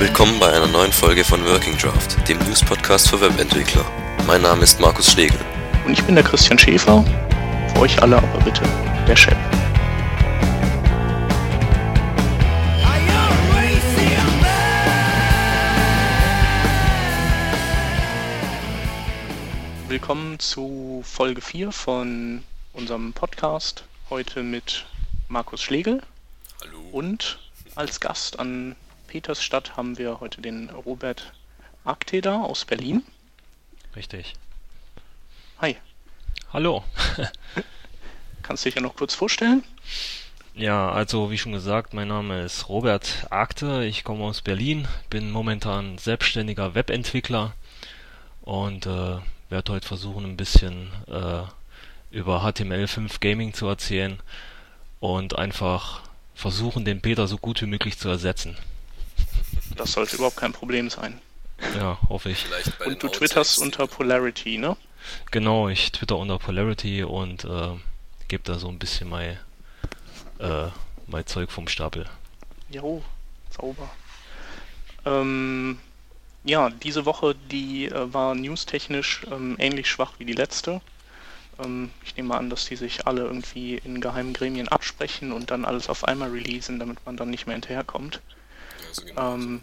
Willkommen bei einer neuen Folge von Working Draft, dem News-Podcast für Webentwickler. Mein Name ist Markus Schlegel. Und ich bin der Christian Schäfer. Für euch alle aber bitte der Chef. Willkommen zu Folge 4 von unserem Podcast. Heute mit Markus Schlegel. Hallo. Und als Gast an Petersstadt haben wir heute den Robert Arkteder aus Berlin. Richtig. Hi. Hallo. Kannst du dich ja noch kurz vorstellen? Ja, also wie schon gesagt, mein Name ist Robert Akte, ich komme aus Berlin, bin momentan selbstständiger Webentwickler und äh, werde heute versuchen, ein bisschen äh, über HTML5 Gaming zu erzählen und einfach versuchen, den Peter so gut wie möglich zu ersetzen. Das sollte überhaupt kein Problem sein. Ja, hoffe ich. Und du twitterst unter Polarity, ne? Genau, ich twitter unter Polarity und äh, gebe da so ein bisschen mein, äh, mein Zeug vom Stapel. Jo, sauber. Ähm, ja, diese Woche, die äh, war newstechnisch ähm, ähnlich schwach wie die letzte. Ähm, ich nehme an, dass die sich alle irgendwie in geheimen Gremien absprechen und dann alles auf einmal releasen, damit man dann nicht mehr hinterherkommt. Genau. Ähm,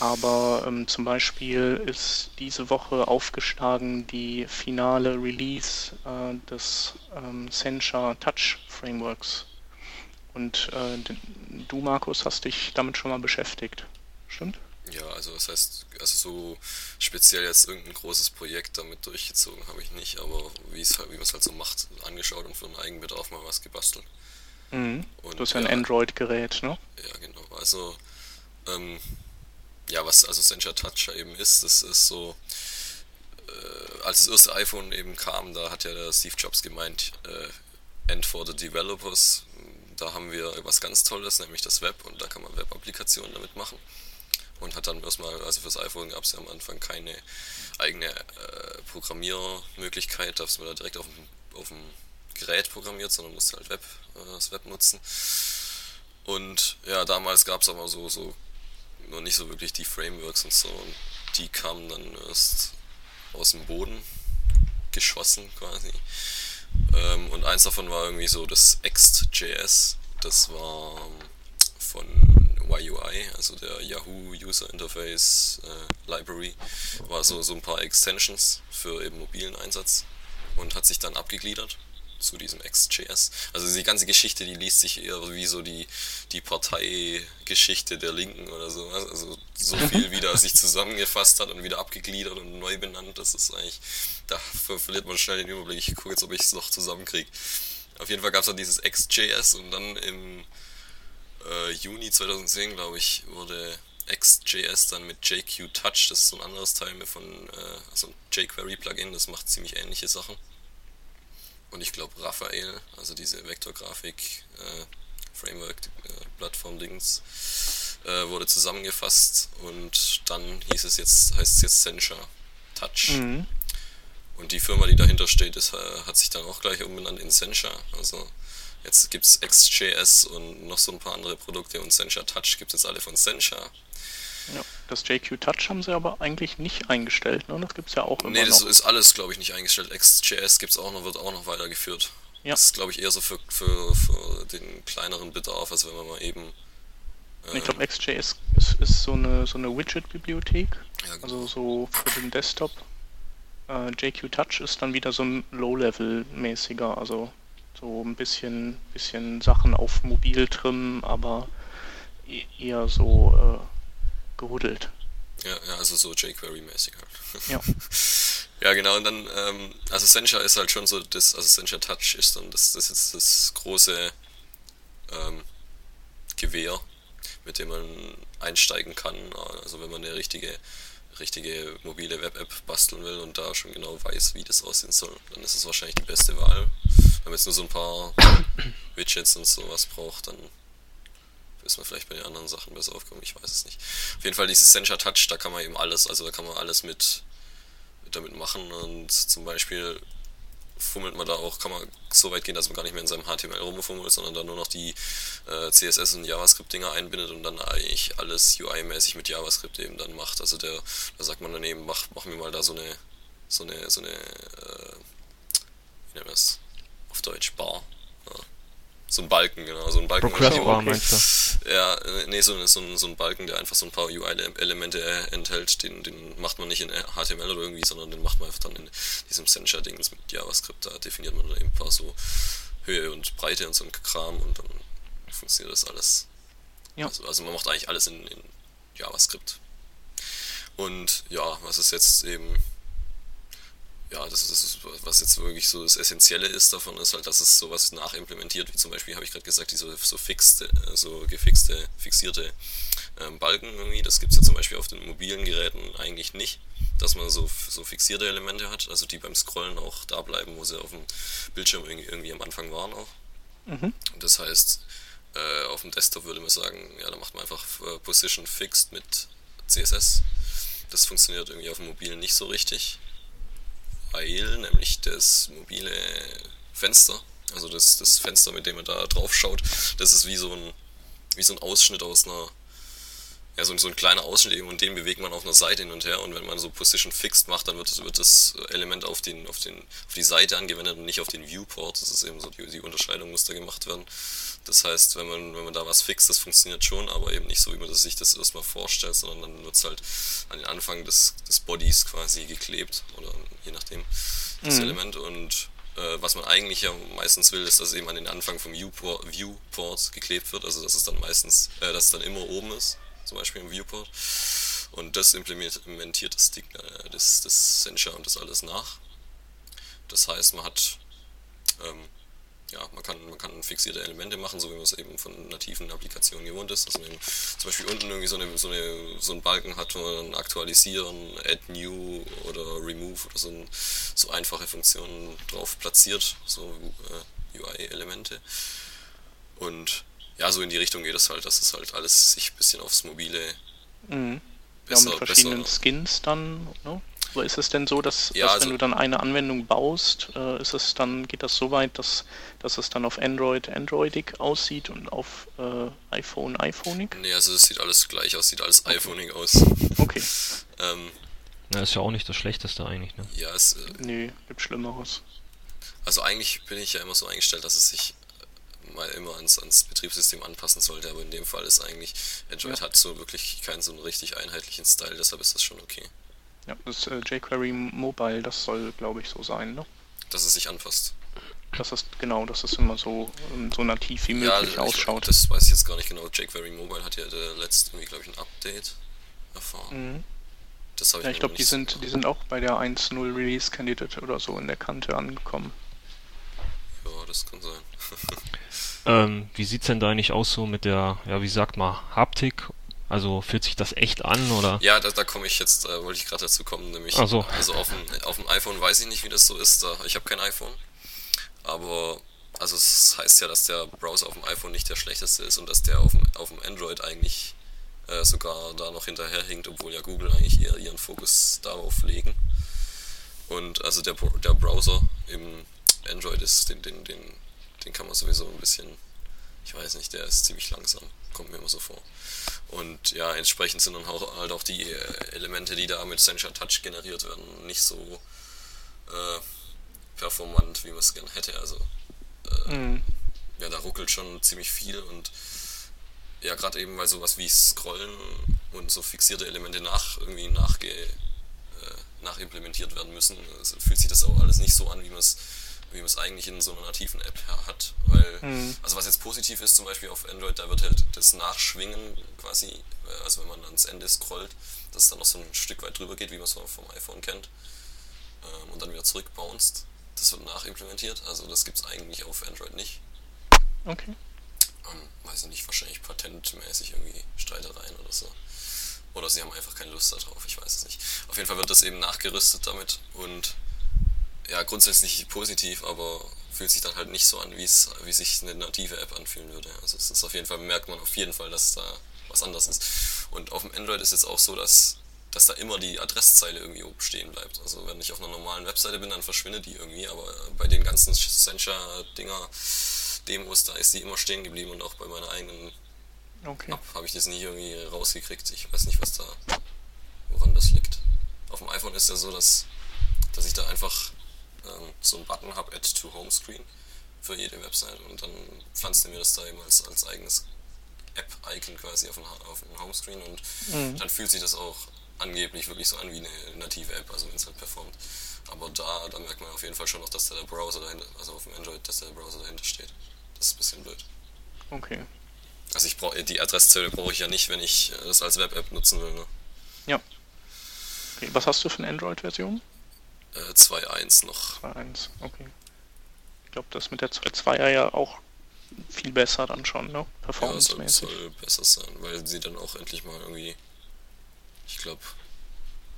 aber ähm, zum Beispiel ist diese Woche aufgeschlagen die finale Release äh, des ähm, Sencha Touch Frameworks. Und äh, du, Markus, hast dich damit schon mal beschäftigt. Stimmt? Ja, also das heißt, also so speziell jetzt irgendein großes Projekt damit durchgezogen habe ich nicht, aber wie es halt, wie man es halt so macht, angeschaut und für den Eigenbedarf mal was gebastelt. Mhm. Und Du hast ja ein Android-Gerät, ne? Ja, genau. Also, ähm, ja, was also Sencha Touch eben ist, das ist so, äh, als das erste iPhone eben kam, da hat ja der Steve Jobs gemeint, äh, End for the Developers, da haben wir was ganz Tolles, nämlich das Web und da kann man Web-Applikationen damit machen. Und hat dann erstmal, also fürs iPhone gab es ja am Anfang keine eigene äh, Programmiermöglichkeit, dass man da direkt auf dem, auf dem Gerät programmiert, sondern musste halt Web, äh, das Web nutzen. Und ja, damals gab es aber so, so noch nicht so wirklich die Frameworks und so. Und die kamen dann erst aus dem Boden geschossen quasi. Ähm, und eins davon war irgendwie so das Ext.js. Das war ähm, von YUI, also der Yahoo User Interface äh, Library. War so, so ein paar Extensions für eben mobilen Einsatz und hat sich dann abgegliedert zu diesem Ext.js. Also die ganze Geschichte, die liest sich eher wie so die, die Parteigeschichte der Linken oder so. Also so viel wieder sich zusammengefasst hat und wieder abgegliedert und neu benannt, das ist eigentlich, da ver- verliert man schnell den Überblick. Ich gucke jetzt, ob ich es noch zusammenkriege. Auf jeden Fall gab es dann dieses Ext.js und dann im äh, Juni 2010, glaube ich, wurde Ext.js dann mit JQ Touch, das ist so ein anderes Teil von, äh, also ein jQuery-Plugin, das macht ziemlich ähnliche Sachen. Und ich glaube Raphael, also diese Vektorgrafik äh, Framework äh, Plattform Dings, äh, wurde zusammengefasst und dann hieß es jetzt, heißt es jetzt Sencha Touch. Mhm. Und die Firma, die dahinter steht, ist, äh, hat sich dann auch gleich umbenannt in Sencha. Also jetzt gibt es XJS und noch so ein paar andere Produkte und Sencha Touch gibt es jetzt alle von Sencha. Das JQ Touch haben sie aber eigentlich nicht eingestellt, ne? Das gibt's ja auch immer Nee, das noch. ist alles, glaube ich, nicht eingestellt. XJS gibt's auch noch, wird auch noch weitergeführt. Ja. Das ist, glaube ich, eher so für, für, für den kleineren Bedarf, als wenn man mal eben. Ich äh, glaube, XJS ist, ist so eine, so eine Widget-Bibliothek. ja, genau. Also so für den Desktop. Äh, JQ Touch ist dann wieder so ein Low-Level-mäßiger, also so ein bisschen, bisschen Sachen auf mobil trimmen, aber e- eher so gehuddelt. Ja, ja, also so jQuery-mäßig halt. Ja. ja, genau, und dann, ähm, also Sencha ist halt schon so, das, also Sencha Touch ist dann das, das ist das große ähm, Gewehr, mit dem man einsteigen kann. Also wenn man eine richtige, richtige mobile Web-App basteln will und da schon genau weiß, wie das aussehen soll, dann ist es wahrscheinlich die beste Wahl. Wenn man jetzt nur so ein paar Widgets und sowas braucht, dann ist man vielleicht bei den anderen Sachen besser aufgehoben, ich weiß es nicht. Auf jeden Fall dieses Sencha Touch, da kann man eben alles, also da kann man alles mit damit machen und zum Beispiel fummelt man da auch, kann man so weit gehen, dass man gar nicht mehr in seinem HTML rumfummelt, sondern dann nur noch die äh, CSS und JavaScript-Dinger einbindet und dann eigentlich alles UI-mäßig mit JavaScript eben dann macht. Also der, da sagt man dann eben, mach, mach mir mal da so eine, so eine, so eine, äh, wie nennt man das auf Deutsch, Bar. Ja so ein Balken, genau, so ein Balken. Progress-Bar meinst du? Ja, nee, so, so, so ein Balken, der einfach so ein paar UI-Elemente enthält, den, den macht man nicht in HTML oder irgendwie, sondern den macht man einfach dann in diesem Sencha-Dings mit JavaScript. Da definiert man dann eben ein paar so Höhe und Breite und so ein Kram und dann funktioniert das alles. Ja. Also, also man macht eigentlich alles in, in JavaScript. Und ja, was ist jetzt eben ja, das ist, was jetzt wirklich so das Essentielle ist davon, ist halt, dass es sowas nachimplementiert, wie zum Beispiel, habe ich gerade gesagt, diese so fixte, äh, so gefixte, fixierte ähm, Balken irgendwie. Das gibt es ja zum Beispiel auf den mobilen Geräten eigentlich nicht, dass man so, so fixierte Elemente hat, also die beim Scrollen auch da bleiben, wo sie auf dem Bildschirm irgendwie, irgendwie am Anfang waren auch. Mhm. Das heißt, äh, auf dem Desktop würde man sagen, ja, da macht man einfach äh, Position Fixed mit CSS. Das funktioniert irgendwie auf dem mobilen nicht so richtig weil nämlich das mobile Fenster, also das, das Fenster, mit dem man da drauf schaut, das ist wie so ein, wie so ein Ausschnitt aus einer, ja, so, so ein kleiner Ausschnitt eben und den bewegt man auf einer Seite hin und her und wenn man so Position Fixed macht, dann wird, wird das Element auf, den, auf, den, auf die Seite angewendet und nicht auf den Viewport. Das ist eben so, die, die Unterscheidung muss da gemacht werden. Das heißt, wenn man, wenn man da was fixt, das funktioniert schon, aber eben nicht so, wie man sich das erstmal vorstellt, sondern dann wird es halt an den Anfang des, des Bodies quasi geklebt oder je nachdem das mhm. Element und äh, was man eigentlich ja meistens will, ist, dass eben an den Anfang vom Viewport, Viewport geklebt wird, also dass es dann meistens, äh, dass es dann immer oben ist, zum Beispiel im Viewport. Und das implementiert das, äh, das, das Sencha und das alles nach. Das heißt, man hat ähm, ja, man kann, man kann fixierte Elemente machen, so wie man es eben von nativen Applikationen gewohnt ist, dass man eben zum Beispiel unten irgendwie so, eine, so, eine, so einen Balken hat, wo man dann aktualisieren, add new oder remove oder so, ein, so einfache Funktionen drauf platziert, so äh, UI-Elemente. Und ja, so in die Richtung geht es halt, dass es halt alles sich ein bisschen aufs mobile mhm. besser, ja, mit verschiedenen besser, Skins dann, ne? Aber ist es denn so, dass, ja, dass also wenn du dann eine Anwendung baust, äh, ist es dann, geht das so weit, dass, dass es dann auf Android Androidig aussieht und auf äh, iPhone iPhoneig? Nee, also es sieht alles gleich aus, sieht alles okay. iPhoneig aus. Okay. ähm, Na, ist ja auch nicht das Schlechteste eigentlich, ne? Ja, es. Äh, nee, gibt Schlimmeres. Also eigentlich bin ich ja immer so eingestellt, dass es sich mal immer ans, ans Betriebssystem anpassen sollte, aber in dem Fall ist eigentlich, Android ja. hat so wirklich keinen so einen richtig einheitlichen Style, deshalb ist das schon okay. Ja, das äh, jQuery Mobile, das soll, glaube ich, so sein, ne? Dass es sich anpasst. Das ist genau, dass es immer so, ähm, so nativ wie möglich ja, ausschaut. Ich, das weiß ich jetzt gar nicht genau. jQuery Mobile hat ja der letzte, glaube ich, ein Update erfahren. Mhm. Das ich ja, ich glaube, die sind, die sind auch bei der 1.0 Release Candidate oder so in der Kante angekommen. Ja, das kann sein. ähm, wie sieht's denn da eigentlich aus so mit der, ja, wie sagt man, Haptik also fühlt sich das echt an oder? Ja, da, da komme ich jetzt, äh, wollte ich gerade dazu kommen, nämlich so. also auf dem, auf dem iPhone weiß ich nicht, wie das so ist. Da, ich habe kein iPhone, aber also es heißt ja, dass der Browser auf dem iPhone nicht der schlechteste ist und dass der auf dem, auf dem Android eigentlich äh, sogar da noch hinterherhinkt, obwohl ja Google eigentlich eher ihren Fokus darauf legen. Und also der, der Browser im Android ist, den, den, den, den kann man sowieso ein bisschen, ich weiß nicht, der ist ziemlich langsam, kommt mir immer so vor. Und ja, entsprechend sind dann auch, halt auch die äh, Elemente, die da mit Sencha Touch generiert werden, nicht so äh, performant, wie man es gerne hätte. Also äh, mhm. ja, da ruckelt schon ziemlich viel und ja, gerade eben weil sowas wie Scrollen und so fixierte Elemente nach irgendwie nachge, äh, nachimplementiert werden müssen, also fühlt sich das auch alles nicht so an, wie man es wie man es eigentlich in so einer nativen App hat. Weil, mhm. also was jetzt positiv ist, zum Beispiel auf Android, da wird halt das Nachschwingen quasi, äh, also wenn man ans Ende scrollt, dass es dann noch so ein Stück weit drüber geht, wie man es vom iPhone kennt, ähm, und dann wieder zurückbounced. Das wird nachimplementiert, also das gibt es eigentlich auf Android nicht. Okay. Ähm, weiß ich nicht, wahrscheinlich patentmäßig irgendwie Streitereien oder so. Oder sie haben einfach keine Lust darauf, ich weiß es nicht. Auf jeden Fall wird das eben nachgerüstet damit und ja, grundsätzlich positiv, aber fühlt sich dann halt nicht so an, wie es, wie sich eine native App anfühlen würde. Also es ist auf jeden Fall, merkt man auf jeden Fall, dass da was anderes ist. Und auf dem Android ist jetzt auch so, dass dass da immer die Adresszeile irgendwie oben stehen bleibt. Also wenn ich auf einer normalen Webseite bin, dann verschwindet die irgendwie, aber bei den ganzen Sencha-Dinger, Demos, da ist die immer stehen geblieben und auch bei meiner eigenen Okay. App habe ich das nie irgendwie rausgekriegt. Ich weiß nicht, was da, woran das liegt. Auf dem iPhone ist ja so, dass, dass ich da einfach ähm, so einen Button habe, Add to Homescreen für jede Website und dann pflanzt er mir das da eben als, als eigenes App-Icon quasi auf den, auf den Homescreen und Mhm. dann fühlt sich das auch angeblich wirklich so an wie eine native App, also wenn es halt performt. Aber da, da merkt man auf jeden Fall schon noch, dass da der Browser dahinter, also auf dem Android, dass der Browser dahinter steht. Das ist ein bisschen blöd. Okay. Also ich brauche die Adresszeile brauche ich ja nicht, wenn ich äh, das als Web-App nutzen will. Ne? Ja. Okay. Was hast du für eine Android-Version? Äh, 2.1 noch. 2.1. Okay. Ich glaube, das mit der 2.2er ja auch viel besser dann schon, ne? Ja, soll, Performance-mäßig. soll besser sein, weil sie dann auch endlich mal irgendwie, ich glaube,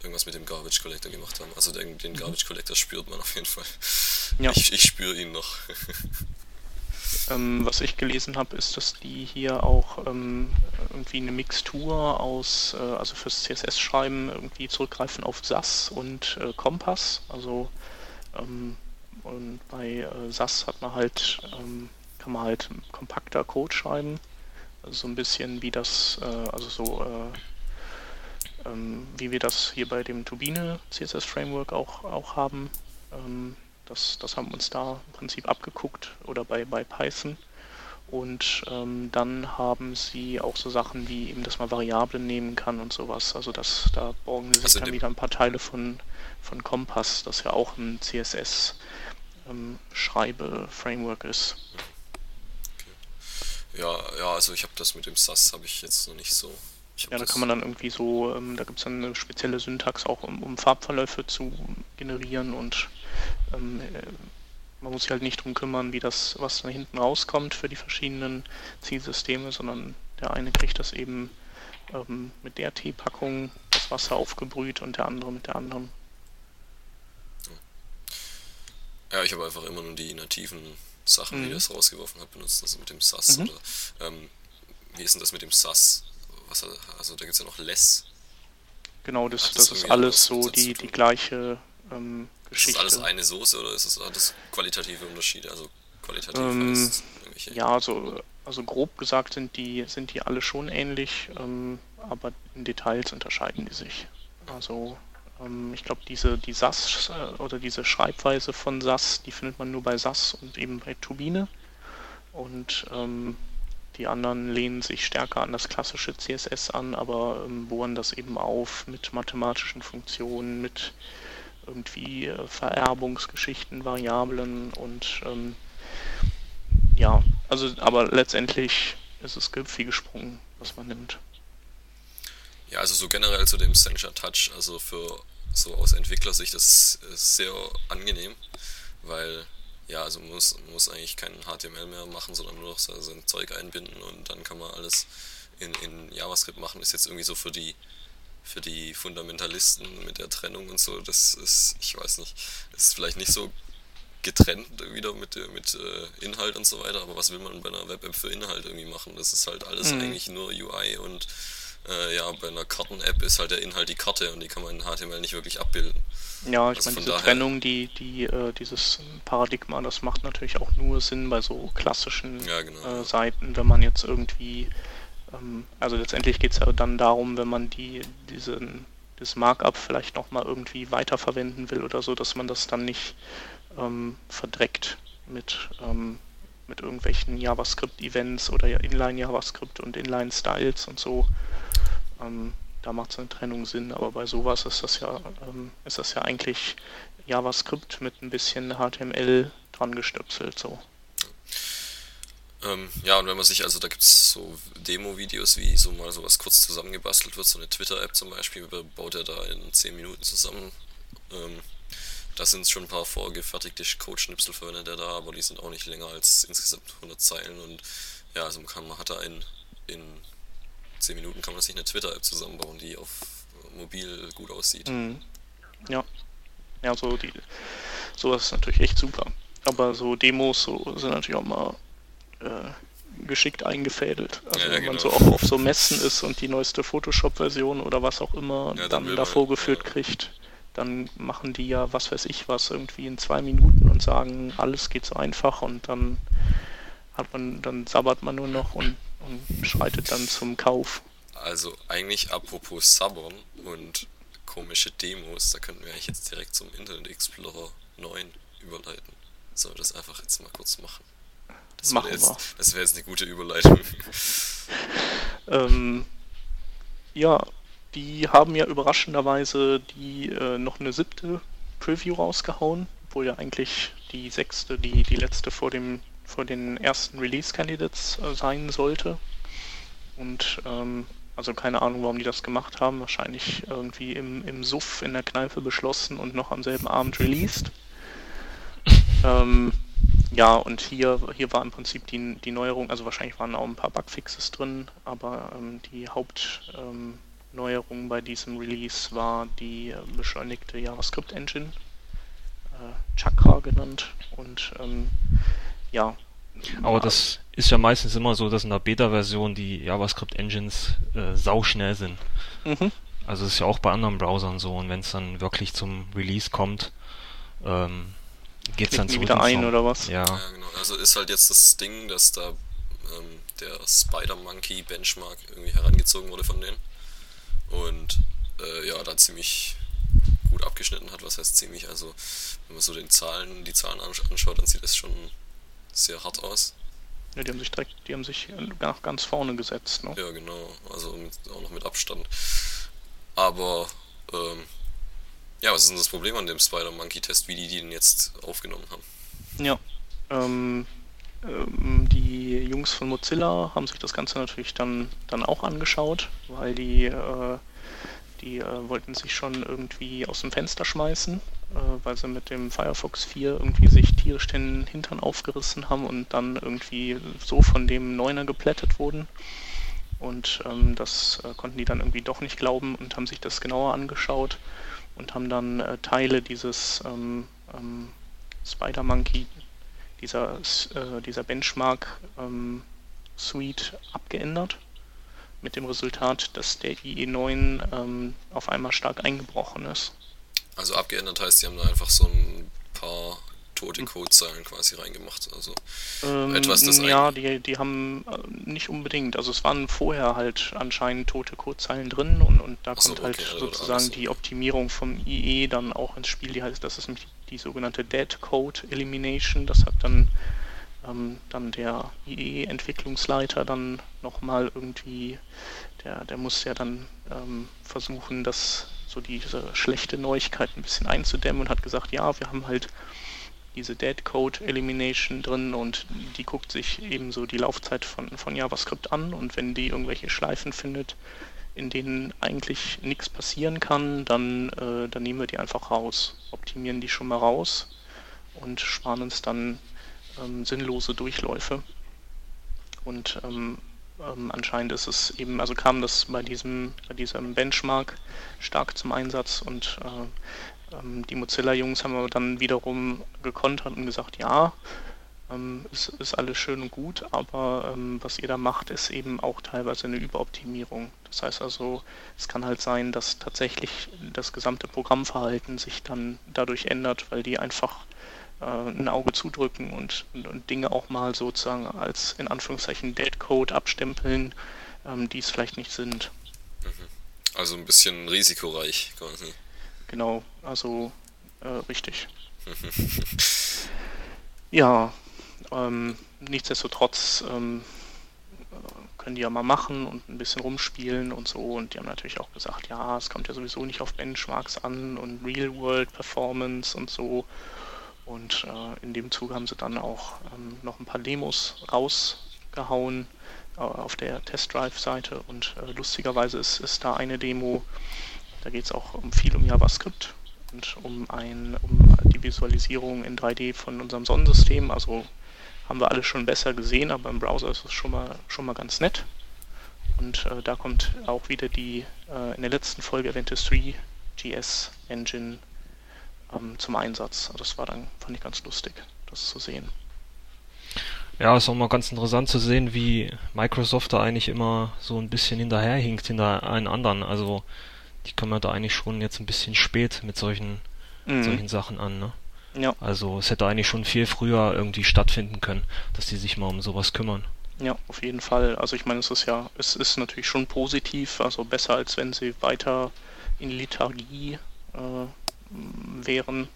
irgendwas mit dem Garbage Collector gemacht haben. Also den, den Garbage Collector spürt man auf jeden Fall. Ja. Ich, ich spüre ihn noch. Ähm, was ich gelesen habe, ist, dass die hier auch ähm, irgendwie eine Mixtur aus, äh, also fürs CSS-Schreiben irgendwie zurückgreifen auf SAS und äh, Kompass. Also ähm, und bei äh, SAS hat man halt, ähm, kann man halt kompakter Code schreiben. Also so ein bisschen wie das, äh, also so äh, ähm, wie wir das hier bei dem Turbine CSS Framework auch, auch haben. Ähm, das, das haben wir uns da im Prinzip abgeguckt oder bei, bei Python. Und ähm, dann haben sie auch so Sachen wie eben, dass man Variablen nehmen kann und sowas. Also das, da borgen sie sich Also dann wieder ein paar Teile von, von Compass, das ja auch ein CSS ähm, ist. Ja, ja, also ich habe das mit dem SAS habe ich jetzt noch nicht so. Ja, da kann man dann irgendwie so, ähm, da gibt es dann eine spezielle Syntax auch, um, um Farbverläufe zu generieren und ähm, äh, man muss sich halt nicht drum kümmern, wie das, was da hinten rauskommt für die verschiedenen Zielsysteme, sondern der eine kriegt das eben ähm, mit der Teepackung das Wasser aufgebrüht und der andere mit der anderen. Ja, ich habe einfach immer nur die nativen Sachen, Mhm. die das rausgeworfen hat, benutzt, also mit dem SAS. Mhm. Oder, ähm, wie ist denn das mit dem SAS? Was, also da gibt es ja noch Less. Genau, das, das das ist alles so die, die gleiche ähm, Ist das Geschichte. alles eine Soße oder ist das qualitative Unterschiede? Also qualitativ Ähm, heißt irgendwelche. Ja, also, also grob gesagt sind die, sind die alle schon ähnlich, ähm, aber in Details unterscheiden die sich. Also ähm, ich glaube, diese die SAS äh, oder diese Schreibweise von SAS, die findet man nur bei SAS und eben bei Turbine. Und ähm, die anderen lehnen sich stärker an das klassische CSS an, aber ähm, bohren das eben auf mit mathematischen Funktionen, mit irgendwie äh, Vererbungsgeschichten, Variablen und ähm, ja, also aber letztendlich ist es wie gesprungen, was man nimmt. Ja, also so generell zu dem Sencha Touch, also für so aus Entwicklersicht ist ist sehr angenehm, weil ja, also man muss, man muss eigentlich kein HTML mehr machen, sondern nur noch so- sein Zeug einbinden und dann kann man alles in, in JavaScript machen. Ist jetzt irgendwie so für die für die Fundamentalisten mit der Trennung und so, das ist, ich weiß nicht, ist vielleicht nicht so getrennt wieder mit, mit äh, Inhalt und so weiter, aber was will man bei einer Web-App für Inhalt irgendwie machen? Das ist halt alles Mhm. eigentlich nur UI und äh, ja, bei einer Karten-App ist halt der Inhalt die Karte und die kann man in HTML nicht wirklich abbilden. Ja, ich Also meine, diese daher- Trennung, die, die, äh, dieses Paradigma, das macht natürlich auch nur Sinn bei so klassischen Ja, genau. äh, Seiten, wenn man jetzt irgendwie, ähm, also letztendlich geht es ja dann darum, wenn man die, diesen, das Markup vielleicht nochmal irgendwie weiterverwenden will oder so, dass man das dann nicht ähm, verdreckt mit, ähm, mit irgendwelchen JavaScript-Events oder ja Inline-JavaScript und Inline-Styles und so. Ähm, da macht so eine Trennung Sinn, aber bei sowas ist das ja, ähm, ist das ja eigentlich JavaScript mit ein bisschen HTML dran gestöpselt so. Ähm, ja, und wenn man sich, also da gibt es so Demo-Videos, wie so mal sowas kurz zusammengebastelt wird, so eine Twitter-App zum Beispiel, baut er da in 10 Minuten zusammen. Ähm, da sind schon ein paar vorgefertigte Code-Schnipsel verwendet er da, aber die sind auch nicht länger als insgesamt 100 Zeilen und ja, also man, kann, man hat da in, in 10 Minuten kann man sich eine Twitter-App zusammenbauen, die auf mobil gut aussieht. Mhm. Ja. Ja, so die sowas ist natürlich echt super. Aber so Demos so sind natürlich auch mal äh, geschickt eingefädelt. Also Ja, wenn man genau. so auch auf so Messen ist und die neueste Photoshop-Version oder was auch immer Ja, dann dann da vorgeführt ja. kriegt, dann machen die ja was weiß ich was irgendwie in zwei Minuten und sagen, alles geht so einfach und dann hat man, dann sabbert man nur noch und, und schreitet dann zum Kauf. Also eigentlich apropos Sabbern und komische Demos, da könnten wir eigentlich jetzt direkt zum Internet Explorer 9 überleiten. Sollen wir das einfach jetzt mal kurz machen? Das wäre Machen jetzt, wir. das wäre jetzt eine gute Überleitung. Ähm, ja, die haben ja überraschenderweise die äh, noch eine siebte Preview rausgehauen, obwohl ja eigentlich die sechste, die, die letzte vor dem vor den ersten Release Candidates äh, sein sollte. Und ähm, also keine Ahnung, warum die das gemacht haben. Wahrscheinlich irgendwie im, im Suff in der Kneipe beschlossen und noch am selben Abend released. Ähm, ja, und hier, hier war im Prinzip die, die Neuerung, also wahrscheinlich waren auch ein paar Bugfixes drin, aber ähm, die Hauptneuerung ähm, bei diesem Release war die äh, beschleunigte JavaScript-Engine, äh, Chakra genannt. Und ähm, ja. Aber das ist ja meistens immer so, dass in der Beta-Version die JavaScript-Engines äh, sauschnell sind. Mhm. Also das ist ja auch bei anderen Browsern so. Und wenn es dann wirklich zum Release kommt, ähm, geht's dann zurück wieder ein oder was? Ja, Ja, genau. Also ist halt jetzt das Ding, dass da ähm, der Spider-Monkey Benchmark irgendwie herangezogen wurde von denen. Und äh, ja, da ziemlich gut abgeschnitten hat. Was heißt ziemlich? Also, wenn man so den Zahlen, die Zahlen ansch- anschaut, dann sieht das schon sehr hart aus. Ja, die haben sich direkt, die haben sich nach ganz vorne gesetzt. Ne? Ja, genau. Also mit, auch noch mit Abstand. Aber, ähm, ja, was ist denn das Problem an dem Spider-Monkey-Test, wie die den jetzt aufgenommen haben? Ja. Ähm, ähm, die Jungs von Mozilla haben sich das Ganze natürlich dann, dann auch angeschaut, weil die, äh, die äh, wollten sich schon irgendwie aus dem Fenster schmeißen, äh, weil sie mit dem Firefox 4 irgendwie sich tierisch den Hintern aufgerissen haben und dann irgendwie so von dem Neuner geplättet wurden. Und ähm, das äh, konnten die dann irgendwie doch nicht glauben und haben sich das genauer angeschaut und haben dann äh, Teile dieses ähm, ähm, Spider-Monkey, dieser, äh, dieser Benchmark ähm, Suite abgeändert. Mit dem Resultat, dass der IE9 ähm, auf einmal stark eingebrochen ist. Also abgeändert heißt, die haben da einfach so ein paar tote Codezeilen quasi reingemacht. Also Ähm, Etwas, das ja, die, die haben äh, nicht unbedingt, also es waren vorher halt anscheinend tote Codezeilen drin und, und da so, kommt halt okay, also sozusagen so. die Optimierung vom IE dann auch ins Spiel, die heißt, das ist nämlich die sogenannte Dead Code Elimination, das hat dann ähm, dann der IE-Entwicklungsleiter dann nochmal irgendwie, der, der muss ja dann ähm, versuchen, das so diese schlechte Neuigkeit ein bisschen einzudämmen und hat gesagt, ja, wir haben halt diese Dead Code Elimination drin und die guckt sich ebenso die Laufzeit von, von JavaScript an und wenn die irgendwelche Schleifen findet, in denen eigentlich nichts passieren kann, dann, äh, dann nehmen wir die einfach raus, optimieren die schon mal raus und sparen uns dann ähm, sinnlose Durchläufe. Und ähm, ähm, anscheinend ist es eben, also kam das bei diesem, bei diesem Benchmark stark zum Einsatz und äh, die Mozilla-Jungs haben aber dann wiederum gekontert und gesagt, ja, ähm, ist, ist alles schön und gut, aber ähm, was ihr da macht, ist eben auch teilweise eine Überoptimierung. Das heißt also, es kann halt sein, dass tatsächlich das gesamte Programmverhalten sich dann dadurch ändert, weil die einfach äh, ein Auge zudrücken und, und, Dinge auch mal sozusagen als in Anführungszeichen Dead Code abstempeln, ähm, die es vielleicht nicht sind. Also ein bisschen risikoreich quasi. Genau, also äh, richtig. Ja, ähm, nichtsdestotrotz ähm, äh, können die ja mal machen und ein bisschen rumspielen und so. Und die haben natürlich auch gesagt, ja, es kommt ja sowieso nicht auf Benchmarks an und Real-World-Performance und so. Und äh, in dem Zug haben sie dann auch ähm, noch ein paar Demos rausgehauen äh, auf der Test-Drive-Seite. Und äh, lustigerweise ist, ist da eine Demo, da geht es auch um viel um JavaScript und um, ein, um die Visualisierung in 3D von unserem Sonnensystem. Also haben wir alles schon besser gesehen, aber im Browser ist es schon mal, schon mal ganz nett. Und äh, da kommt auch wieder die äh, in der letzten Folge erwähnte 3GS Engine ähm, zum Einsatz. Also das war dann, fand ich ganz lustig, das zu sehen. Ja, ist auch mal ganz interessant zu sehen, wie Microsoft da eigentlich immer so ein bisschen hinterherhinkt hinter allen anderen. Also die kommen da eigentlich schon jetzt ein bisschen spät mit solchen, mhm. solchen Sachen an. Ne? Ja. Also es hätte eigentlich schon viel früher irgendwie stattfinden können, dass die sich mal um sowas kümmern. Ja, auf jeden Fall. Also ich meine, es ist ja, es ist natürlich schon positiv, also besser als wenn sie weiter in Lethargie äh, wären.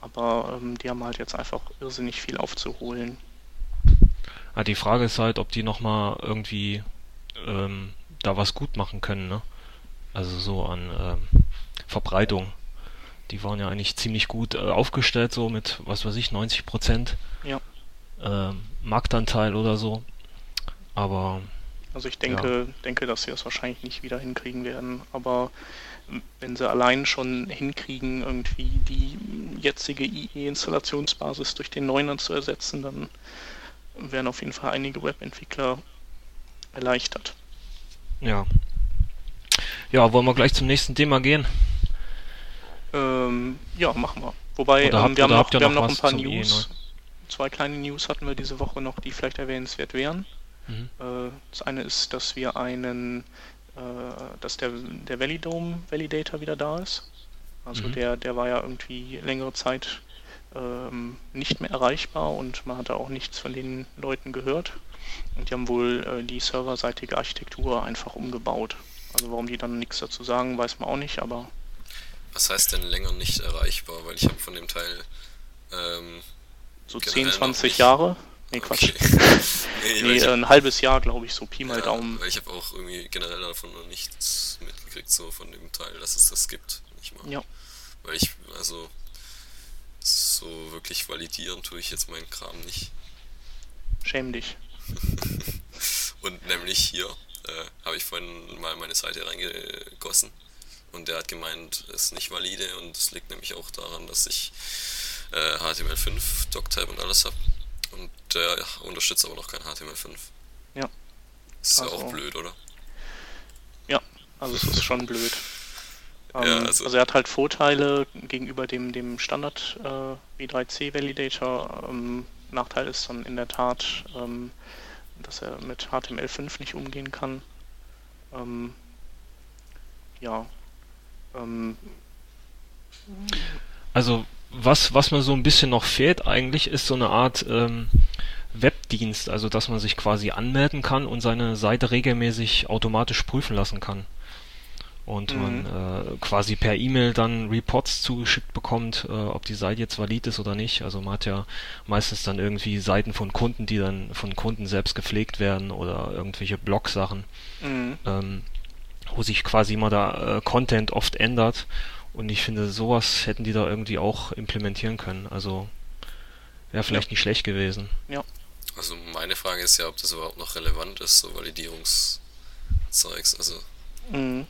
Aber ähm, die haben halt jetzt einfach irrsinnig viel aufzuholen. Ja, die Frage ist halt, ob die nochmal irgendwie ähm, da was gut machen können, ne? Also so an ähm, Verbreitung. Die waren ja eigentlich ziemlich gut äh, aufgestellt, so mit, was weiß ich, 90 Prozent ja. ähm, Marktanteil oder so. Aber. Also ich denke, ja. denke, dass sie das wahrscheinlich nicht wieder hinkriegen werden. Aber wenn sie allein schon hinkriegen, irgendwie die jetzige IE-Installationsbasis durch den Neuner zu ersetzen, dann werden auf jeden Fall einige Webentwickler erleichtert. Ja. Ja, wollen wir gleich zum nächsten Thema gehen? Ähm, ja, machen wir. Wobei, ähm, habt, wir haben noch, wir haben noch ein paar News. E Zwei kleine News hatten wir diese Woche noch, die vielleicht erwähnenswert wären. Mhm. Äh, das eine ist, dass wir einen, äh, dass der, der Validome Validator wieder da ist. Also mhm. der, der war ja irgendwie längere Zeit ähm, nicht mehr erreichbar und man hatte auch nichts von den Leuten gehört. Und die haben wohl äh, die serverseitige Architektur einfach umgebaut. Also warum die dann nichts dazu sagen, weiß man auch nicht, aber. Was heißt denn länger nicht erreichbar? Weil ich habe von dem Teil ähm, so 10, 20 Jahre. Nee, Quatsch. Okay. nee, nee hab, ein halbes Jahr, glaube ich, so Pi mal ja, Daumen. Weil ich habe auch irgendwie generell davon noch nichts mitgekriegt, so von dem Teil, dass es das gibt. Nicht mal. Ja. Weil ich, also, so wirklich validieren tue ich jetzt meinen Kram nicht. Schäm dich. und nämlich hier äh, habe ich vorhin mal meine Seite reingegossen und der hat gemeint, es ist nicht valide und es liegt nämlich auch daran, dass ich äh, HTML5 Doctype und alles habe und der unterstützt aber noch kein HTML5. Ja. Ist also, ja auch blöd, oder? Ja, also es ist schon blöd. ja, ähm, also, also, er hat halt Vorteile gegenüber dem, dem Standard äh, V3C Validator. Ähm, Nachteil ist dann in der Tat, ähm, dass er mit HTML5 nicht umgehen kann. Ähm, ja. Ähm, also was, was mir so ein bisschen noch fehlt eigentlich, ist so eine Art ähm, Webdienst, also dass man sich quasi anmelden kann und seine Seite regelmäßig automatisch prüfen lassen kann. Und mhm. man äh, quasi per E-Mail dann Reports zugeschickt bekommt, äh, ob die Seite jetzt valid ist oder nicht. Also man hat ja meistens dann irgendwie Seiten von Kunden, die dann von Kunden selbst gepflegt werden oder irgendwelche Blog-Sachen, mhm. ähm, wo sich quasi immer da äh, Content oft ändert und ich finde, sowas hätten die da irgendwie auch implementieren können. Also wäre vielleicht ja. nicht schlecht gewesen. Ja. Also meine Frage ist ja, ob das überhaupt noch relevant ist, so Validierungszeugs. Also. Mhm.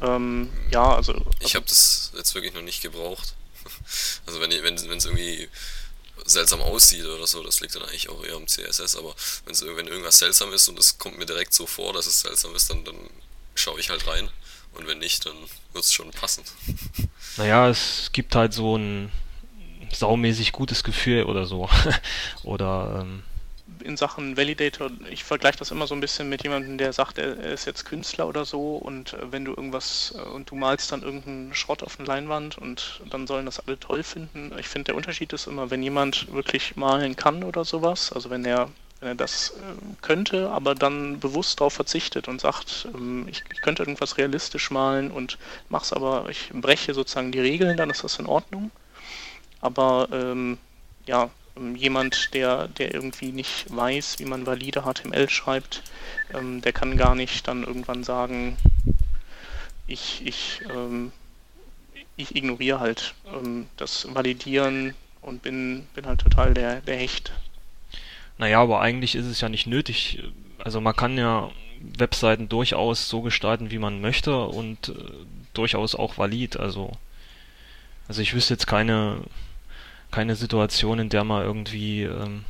Ähm, ja, also. Ich habe das jetzt wirklich noch nicht gebraucht. Also wenn wenn es irgendwie seltsam aussieht oder so, das liegt dann eigentlich auch eher am CSS, aber wenn's, wenn irgendwas seltsam ist und es kommt mir direkt so vor, dass es seltsam ist, dann, dann schaue ich halt rein. Und wenn nicht, dann wird es schon passen. Naja, es gibt halt so ein saumäßig gutes Gefühl oder so. oder ähm, in Sachen Validator, ich vergleiche das immer so ein bisschen mit jemandem, der sagt, er, ist jetzt Künstler oder so und äh, wenn du irgendwas äh, und du malst dann irgendeinen Schrott auf eine Leinwand und dann sollen das alle toll finden. Ich finde, der Unterschied ist immer, wenn jemand wirklich malen kann oder sowas, also wenn er wenn er das äh, könnte, aber dann bewusst darauf verzichtet und sagt, ähm, ich, ich, könnte irgendwas realistisch malen und mach's aber, ich breche sozusagen die Regeln, dann ist das in Ordnung. Aber ähm, ja, ähm, jemand, der, der irgendwie nicht weiß, wie man valide HTML schreibt, ähm, der kann gar nicht dann irgendwann sagen, ich, ich, ähm, ich ignoriere halt das Validieren und bin, bin halt total der, der Hecht naja, aber eigentlich ist es ja nicht nötig. Also man kann ja Webseiten durchaus so gestalten, wie man möchte und äh, durchaus auch valid. Also, also ich wüsste jetzt keine, keine Situation, in der man irgendwie ähm,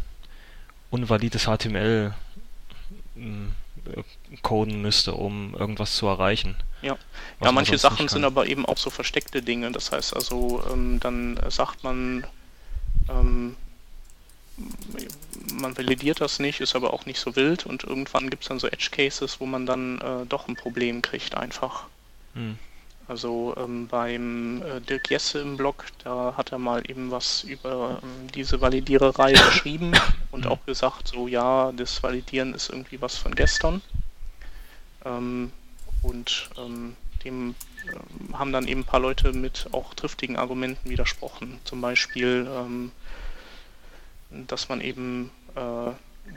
unvalides HTML ähm, coden müsste, um irgendwas zu erreichen. Ja, ja manche Sachen sind aber eben auch so versteckte Dinge. Das heißt also, ähm, dann sagt man, ähm, man validiert das nicht, ist aber auch nicht so wild und irgendwann gibt es dann so Edge Cases, wo man dann äh, doch ein Problem kriegt einfach. Hm. Also ähm, beim äh, Dirk Jesse im Blog, da hat er mal eben was über ähm, diese Validiererei geschrieben und auch gesagt, so ja, das Validieren ist irgendwie was von gestern. Ähm, und ähm, dem ähm, haben dann eben ein paar Leute mit auch triftigen Argumenten widersprochen. Zum Beispiel, ähm, dass man eben äh,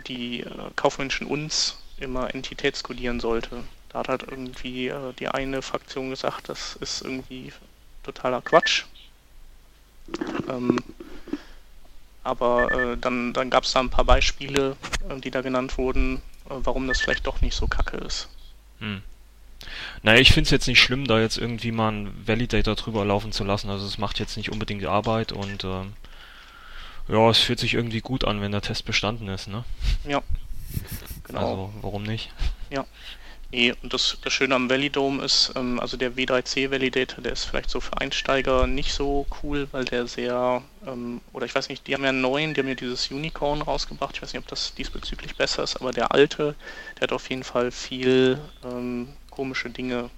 die äh, kaufmännischen uns immer entitätskodieren sollte. Da hat halt irgendwie äh, die eine Fraktion gesagt, das ist irgendwie totaler Quatsch. Ähm, aber äh, dann, dann gab es da ein paar Beispiele, äh, die da genannt wurden, äh, warum das vielleicht doch nicht so kacke ist. Hm. Naja, ich finde es jetzt nicht schlimm, da jetzt irgendwie mal einen Validator drüber laufen zu lassen. Also es macht jetzt nicht unbedingt Arbeit und ähm, ja, es fühlt sich irgendwie gut an, wenn der Test bestanden ist, ne? Ja. Genau. Also warum nicht? Ja. Nee, und das, das Schöne am Validome ist, ähm, also der W3C Validator, der ist vielleicht so für Einsteiger nicht so cool, weil der sehr, ähm, oder ich weiß nicht, die haben ja einen neuen, die haben ja dieses Unicorn rausgebracht, ich weiß nicht, ob das diesbezüglich besser ist, aber der alte, der hat auf jeden Fall viel ähm, komische Dinge,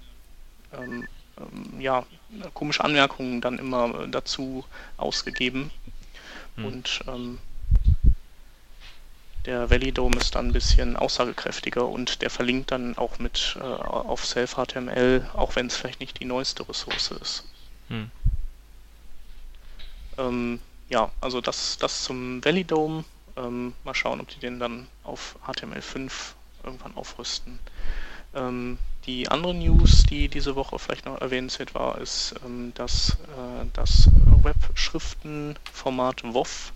ähm, ähm, ja, komische Anmerkungen dann immer dazu ausgegeben. Hm. Und ähm, der Valley Dome ist dann ein bisschen aussagekräftiger und der verlinkt dann auch mit äh, auf Self-HTML, auch wenn es vielleicht nicht die neueste Ressource ist. Hm. Ähm, ja, also das, das zum Valley Dome. Ähm, mal schauen, ob die den dann auf HTML5 irgendwann aufrüsten. Ähm, die andere News, die diese Woche vielleicht noch erwähnenswert war, ist, ähm, dass äh, das Webschriftenformat WOF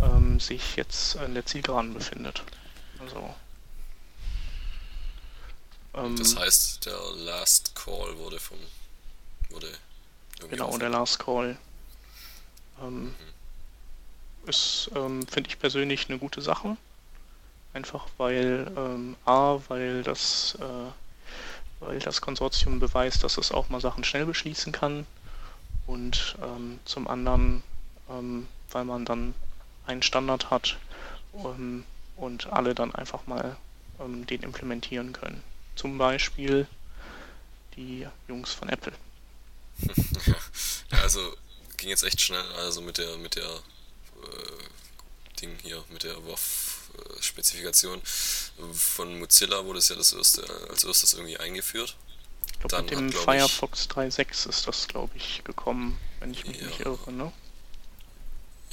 ähm, sich jetzt in der Zielgeraden befindet. Also. Ähm, das heißt, der Last Call wurde vom. wurde Genau, der Last Call. Ähm, mhm. Ist, ähm, finde ich persönlich eine gute Sache. Einfach weil, ähm, A, weil das, äh, weil das Konsortium beweist, dass es auch mal Sachen schnell beschließen kann. Und ähm, zum anderen, ähm, weil man dann einen Standard hat um, und alle dann einfach mal ähm, den implementieren können. Zum Beispiel die Jungs von Apple. ja, also ging jetzt echt schnell, also mit der mit der äh, Ding hier, mit der WAF-Spezifikation von Mozilla wurde es ja das erste, als erstes irgendwie eingeführt. Ich glaube, mit dem hat, Firefox 3.6 ist das, glaube ich, gekommen, wenn ich mich ja, nicht irre, ne?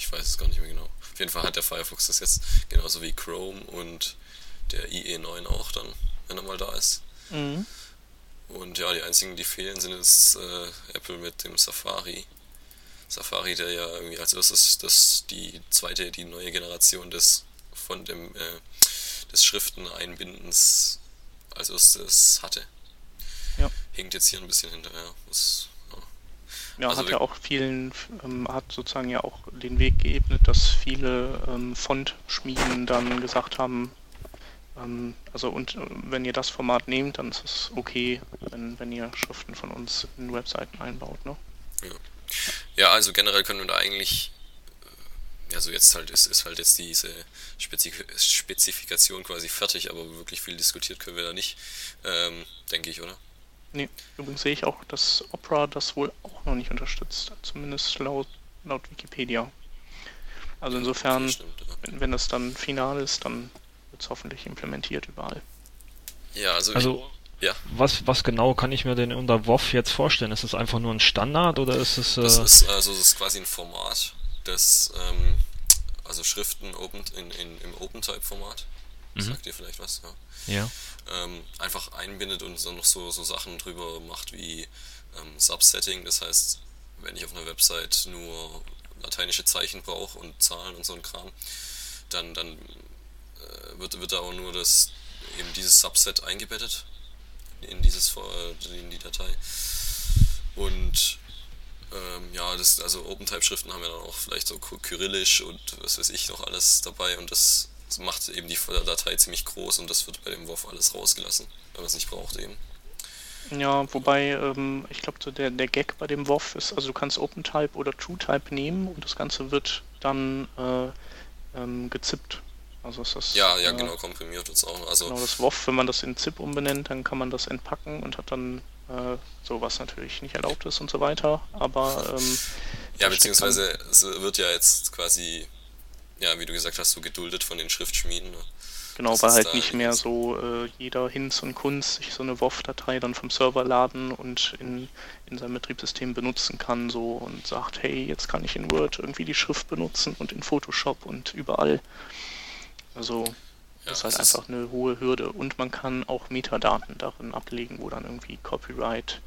Ich weiß es gar nicht mehr genau. Auf jeden Fall hat der Firefox das jetzt genauso wie Chrome und der IE9 auch dann, wenn er mal da ist. Mhm. Und ja, die einzigen, die fehlen, sind jetzt äh, Apple mit dem Safari. Safari, der ja irgendwie als erstes das, die zweite, die neue Generation des von dem äh, des Schrifteneinbindens als erstes hatte. Ja. Hinkt jetzt hier ein bisschen hinterher. Was ja, also hat ja auch vielen, ähm, hat sozusagen ja auch den Weg geebnet, dass viele ähm, Font-Schmieden dann gesagt haben, ähm, also und äh, wenn ihr das Format nehmt, dann ist es okay, wenn, wenn ihr Schriften von uns in Webseiten einbaut, ne? Ja. ja, also generell können wir da eigentlich, also jetzt halt ist, ist halt jetzt diese Spezif Spezifikation quasi fertig, aber wirklich viel diskutiert können wir da nicht, ähm, denke ich, oder? Nee, übrigens sehe ich auch, dass Opera das wohl auch noch nicht unterstützt. Zumindest laut, laut Wikipedia. Also insofern, stimmt, ja. wenn, wenn das dann final ist, dann wird es hoffentlich implementiert überall. Ja, also, also ja. Was, was genau kann ich mir denn unter WoW jetzt vorstellen? Ist es einfach nur ein Standard oder ist es. Äh das ist also das ist quasi ein Format, das ähm, also Schriften open, in, in, im OpenType-Format. Mhm. Sagt ihr vielleicht was? Ja. ja. Ähm, einfach einbindet und dann noch so, so Sachen drüber macht wie ähm, Subsetting. Das heißt, wenn ich auf einer Website nur lateinische Zeichen brauche und Zahlen und so ein Kram, dann, dann äh, wird, wird da auch nur das eben dieses Subset eingebettet in dieses äh, in die Datei. Und ähm, ja, das, also OpenType-Schriften haben ja dann auch vielleicht so Kyrillisch und was weiß ich noch alles dabei und das das macht eben die Datei ziemlich groß und das wird bei dem WoW alles rausgelassen, wenn man es nicht braucht eben. Ja, wobei, ähm, ich glaube, so der, der Gag bei dem WoW ist, also du kannst OpenType oder TrueType nehmen und das Ganze wird dann äh, ähm, gezippt. Also ist das, ja, ja, äh, genau, komprimiert wird es auch. Also genau, das WOF, wenn man das in ZIP umbenennt, dann kann man das entpacken und hat dann äh, so was natürlich nicht erlaubt ist und so weiter. Aber ähm, ja, beziehungsweise es wird ja jetzt quasi, ja, wie du gesagt hast, so geduldet von den Schriftschmieden. Ne? Genau, weil halt nicht mehr so äh, jeder Hinz und Kunz sich so eine WOF-Datei dann vom Server laden und in, in seinem Betriebssystem benutzen kann so und sagt, hey, jetzt kann ich in Word irgendwie die Schrift benutzen und in Photoshop und überall. Also ja, das ist halt das einfach ist eine hohe Hürde und man kann auch Metadaten darin ablegen, wo dann irgendwie Copyright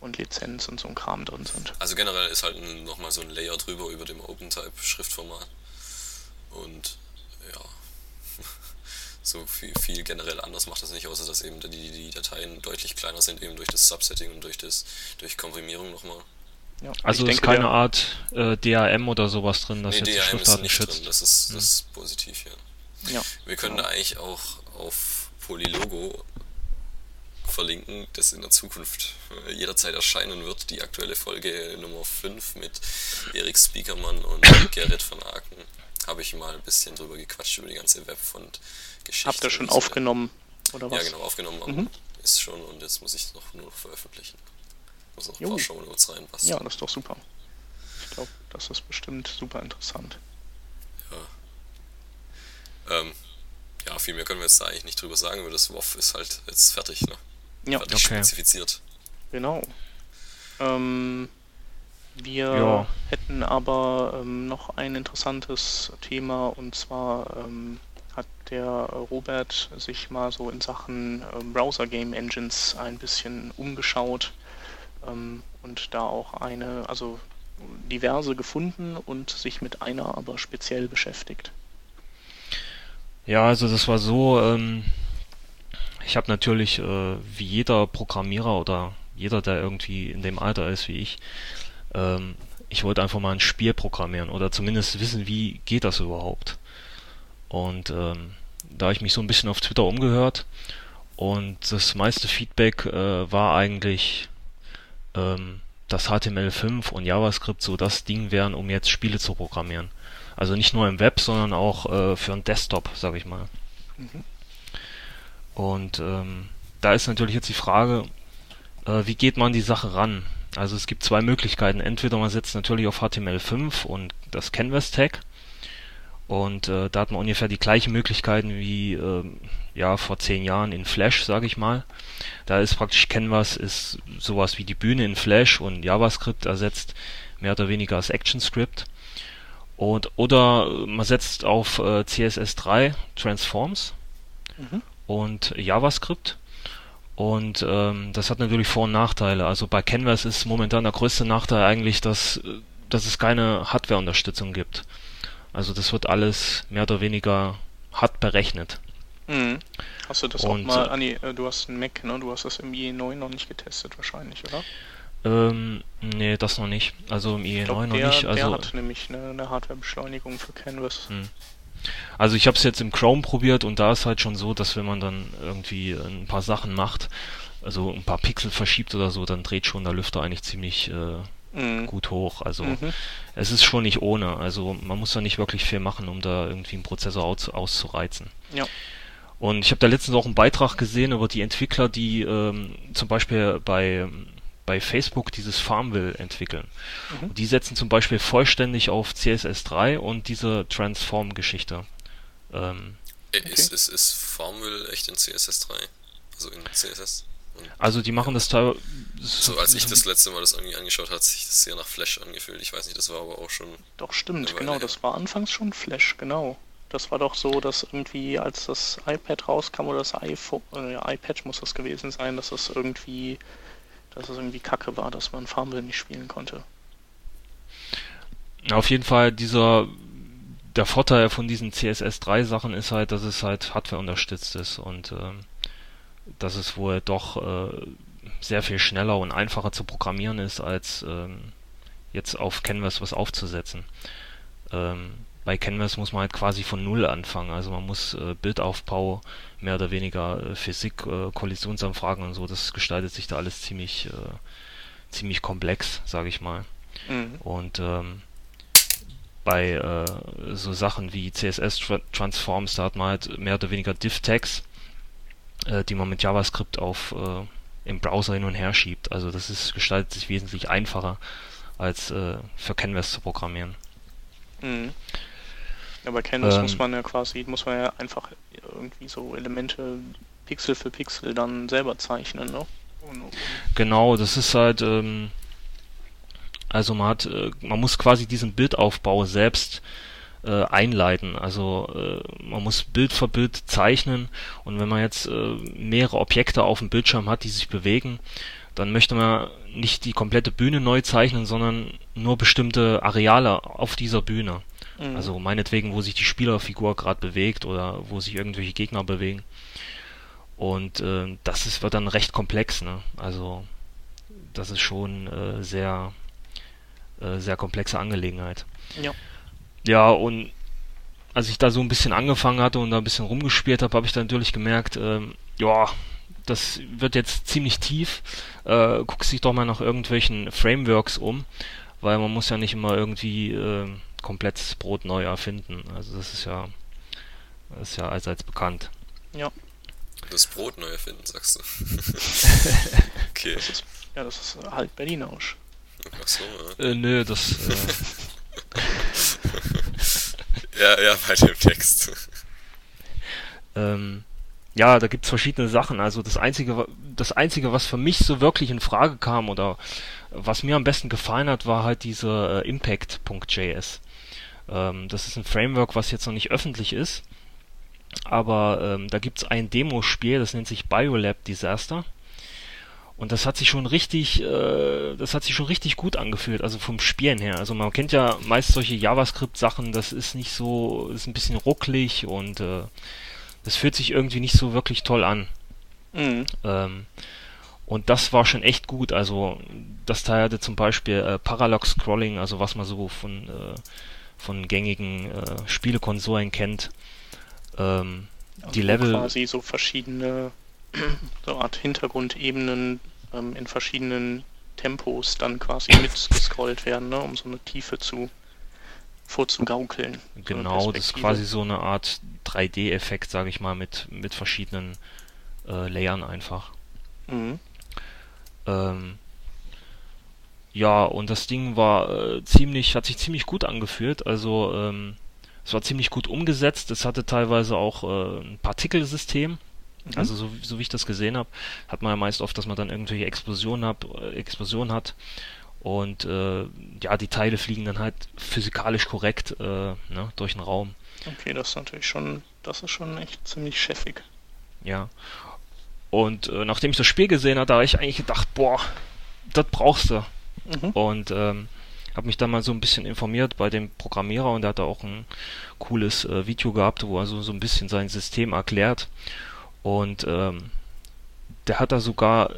und Lizenz und so ein Kram drin sind. Also generell ist halt nochmal so ein Layer drüber über dem OpenType-Schriftformat und ja, so viel, viel, generell anders macht das nicht, außer dass eben die, die Dateien deutlich kleiner sind, eben durch das Subsetting und durch das durch Komprimierung nochmal. Ja, also ist keine Art äh, DRM oder sowas drin, das nee, jetzt Schriftdaten ist nicht schützt. Drin. Das ist, das ist positiv, ja. Ja. Wir können ja. da eigentlich auch auf Polylogo verlinken, das in der Zukunft äh, jederzeit erscheinen wird. Die aktuelle Folge Nummer 5 mit Erik Spiekermann und Gerrit von Aken habe ich mal ein bisschen drüber gequatscht, über die ganze Webfont-Geschichte. Habt ihr schon so. aufgenommen, oder was? Ja, genau, aufgenommen mhm. ist schon und jetzt muss ich es noch nur noch veröffentlichen. Muss noch ein jo. paar Shownotes reinpassen. Ja, das ist doch super. Ich glaube, das ist bestimmt super interessant. Ähm, ja, viel mehr können wir jetzt da eigentlich nicht drüber sagen, weil das WoW ist halt jetzt fertig, ne? Ja, fertig okay. spezifiziert. Genau. Ähm, wir ja. hätten aber ähm, noch ein interessantes Thema und zwar ähm, hat der Robert sich mal so in Sachen ähm, Browser Game Engines ein bisschen umgeschaut ähm, und da auch eine, also diverse gefunden und sich mit einer aber speziell beschäftigt. Ja, also das war so, ähm, ich habe natürlich, äh, wie jeder Programmierer oder jeder, der irgendwie in dem Alter ist wie ich, ähm, ich wollte einfach mal ein Spiel programmieren oder zumindest wissen, wie geht das überhaupt. Und ähm, da habe ich mich so ein bisschen auf Twitter umgehört und das meiste Feedback äh, war eigentlich, ähm, dass HTML5 und JavaScript so das Ding wären, um jetzt Spiele zu programmieren. Also nicht nur im Web, sondern auch äh, für einen Desktop, sage ich mal. Mhm. Und ähm, da ist natürlich jetzt die Frage, äh, wie geht man die Sache ran? Also es gibt zwei Möglichkeiten. Entweder man setzt natürlich auf HTML5 und das Canvas Tag. Und äh, da hat man ungefähr die gleichen Möglichkeiten wie äh, ja vor zehn Jahren in Flash, sage ich mal. Da ist praktisch Canvas ist sowas wie die Bühne in Flash und JavaScript ersetzt mehr oder weniger das ActionScript. Und, oder man setzt auf äh, CSS3 Transforms mhm. und JavaScript. Und ähm, das hat natürlich Vor- und Nachteile. Also bei Canvas ist momentan der größte Nachteil eigentlich, dass, dass es keine Hardware-Unterstützung gibt. Also das wird alles mehr oder weniger hart berechnet. Mhm. Hast du das und, auch mal, Anni, äh, du hast einen Mac, ne? Du hast das im IE9 noch nicht getestet wahrscheinlich, oder? Ähm, nee, das noch nicht. Also im IE9 glaub, noch nicht. Also, der hat nämlich eine, eine Hardwarebeschleunigung für Canvas. Hm. Also ich habe es jetzt im Chrome probiert und da ist halt schon so, dass wenn man dann irgendwie ein paar Sachen macht, also ein paar Pixel verschiebt oder so, dann dreht schon der Lüfter eigentlich ziemlich äh, mhm. gut hoch. Also mhm. es ist schon nicht ohne. Also man muss da nicht wirklich viel machen, um da irgendwie einen Prozessor aus, auszureizen. Ja. Und ich habe da letztens auch einen Beitrag gesehen über die Entwickler, die ähm, zum Beispiel bei bei Facebook dieses Farmville entwickeln. Mhm. Die setzen zum Beispiel vollständig auf CSS3 und diese Transform-Geschichte. Ähm, okay. ist, ist, ist Farmville echt in CSS3? Also in CSS? also die machen das teilweise. So, als ich das letzte Mal das irgendwie angeschaut hat sich das sehr nach Flash angefühlt. Ich weiß nicht, das war aber auch schon. Doch, stimmt, genau, das war anfangs schon Flash, genau. Das war doch so, dass irgendwie, als das iPad rauskam oder das iPhone, äh, iPad muss das gewesen sein, dass das irgendwie dass es irgendwie kacke war, dass man Farmville nicht spielen konnte. Auf jeden Fall, dieser der Vorteil von diesen CSS3 Sachen ist halt, dass es halt Hardware unterstützt ist und ähm, dass es wohl doch äh, sehr viel schneller und einfacher zu programmieren ist, als ähm, jetzt auf Canvas was aufzusetzen. Ähm, bei Canvas muss man halt quasi von Null anfangen. Also man muss äh, Bildaufbau, mehr oder weniger äh, Physik, äh, Kollisionsanfragen und so, das gestaltet sich da alles ziemlich, äh, ziemlich komplex, sage ich mal. Mhm. Und ähm, bei äh, so Sachen wie CSS-Transforms, da hat man halt mehr oder weniger Div-Tags, äh, die man mit JavaScript auf äh, im Browser hin und her schiebt. Also das ist gestaltet sich wesentlich einfacher als für Canvas zu programmieren. Mhm. Ja, bei Canvas ähm, muss man ja quasi, muss man ja einfach irgendwie so Elemente Pixel für Pixel dann selber zeichnen, ne? Genau, das ist halt, ähm, also man hat, äh, man muss quasi diesen Bildaufbau selbst äh, einleiten. Also äh, man muss Bild für Bild zeichnen und wenn man jetzt äh, mehrere Objekte auf dem Bildschirm hat, die sich bewegen, dann möchte man nicht die komplette Bühne neu zeichnen, sondern nur bestimmte Areale auf dieser Bühne. Mhm. Also meinetwegen, wo sich die Spielerfigur gerade bewegt oder wo sich irgendwelche Gegner bewegen. Und äh, das ist, wird dann recht komplex, ne? Also das ist schon äh, sehr, äh, sehr komplexe Angelegenheit. Ja. Ja, und als ich da so ein bisschen angefangen hatte und da ein bisschen rumgespielt habe, habe ich dann natürlich gemerkt, ähm, ja, das wird jetzt ziemlich tief. Äh, guck sich doch mal nach irgendwelchen Frameworks um, weil man muss ja nicht immer irgendwie äh, komplett das Brot neu erfinden. Also das ist ja, das ist ja allseits bekannt. Ja. Das Brot neu erfinden, sagst du. okay. Das ist, ja, das ist halt Berlinerisch. Ach so, ja. Äh, nö, das. Äh, ja, ja, bei dem Text. ähm, ja, da gibt's verschiedene Sachen. Also das einzige, das einzige, was für mich so wirklich in Frage kam oder was mir am besten gefallen hat, war halt diese äh, Impact.js. Ähm, das ist ein Framework, was jetzt noch nicht öffentlich ist, aber ähm, da gibt's ein Demospiel, das nennt sich Biolab Disaster. Und das hat sich schon richtig, äh, das hat sich schon richtig gut angefühlt, also vom Spielen her. Also man kennt ja meist solche JavaScript-Sachen, das ist nicht so, ist ein bisschen rucklig und äh, das fühlt sich irgendwie nicht so wirklich toll an. Mhm. Ähm, und das war schon echt gut. Also das Teil hatte zum Beispiel äh, Parallog Scrolling, also was man so von, äh, von gängigen äh, Spielekonsolen kennt. Ähm, also die Level. Quasi so verschiedene so Art Hintergrundebenen ähm, in verschiedenen Tempos dann quasi mitgescrollt werden, ne, um so eine Tiefe zu vorzugaukeln. Genau, so das ist quasi so eine Art 3D-Effekt, sage ich mal, mit, mit verschiedenen äh, Layern einfach. Mhm. Ähm, ja, und das Ding war äh, ziemlich, hat sich ziemlich gut angefühlt. Also ähm, es war ziemlich gut umgesetzt. Es hatte teilweise auch äh, ein Partikelsystem. Mhm. Also so, so wie ich das gesehen habe, hat man ja meist oft, dass man dann irgendwelche Explosionen hat, äh, Explosionen hat und äh, ja, die Teile fliegen dann halt physikalisch korrekt äh, ne, durch den Raum. Okay, das ist natürlich schon, das ist schon echt ziemlich chefig. Ja. Und äh, nachdem ich das Spiel gesehen habe, da habe ich eigentlich gedacht, boah, das brauchst du. Mhm. Und ähm, habe mich dann mal so ein bisschen informiert bei dem Programmierer und der hat da auch ein cooles äh, Video gehabt, wo er so, so ein bisschen sein System erklärt. Und ähm, der hat da sogar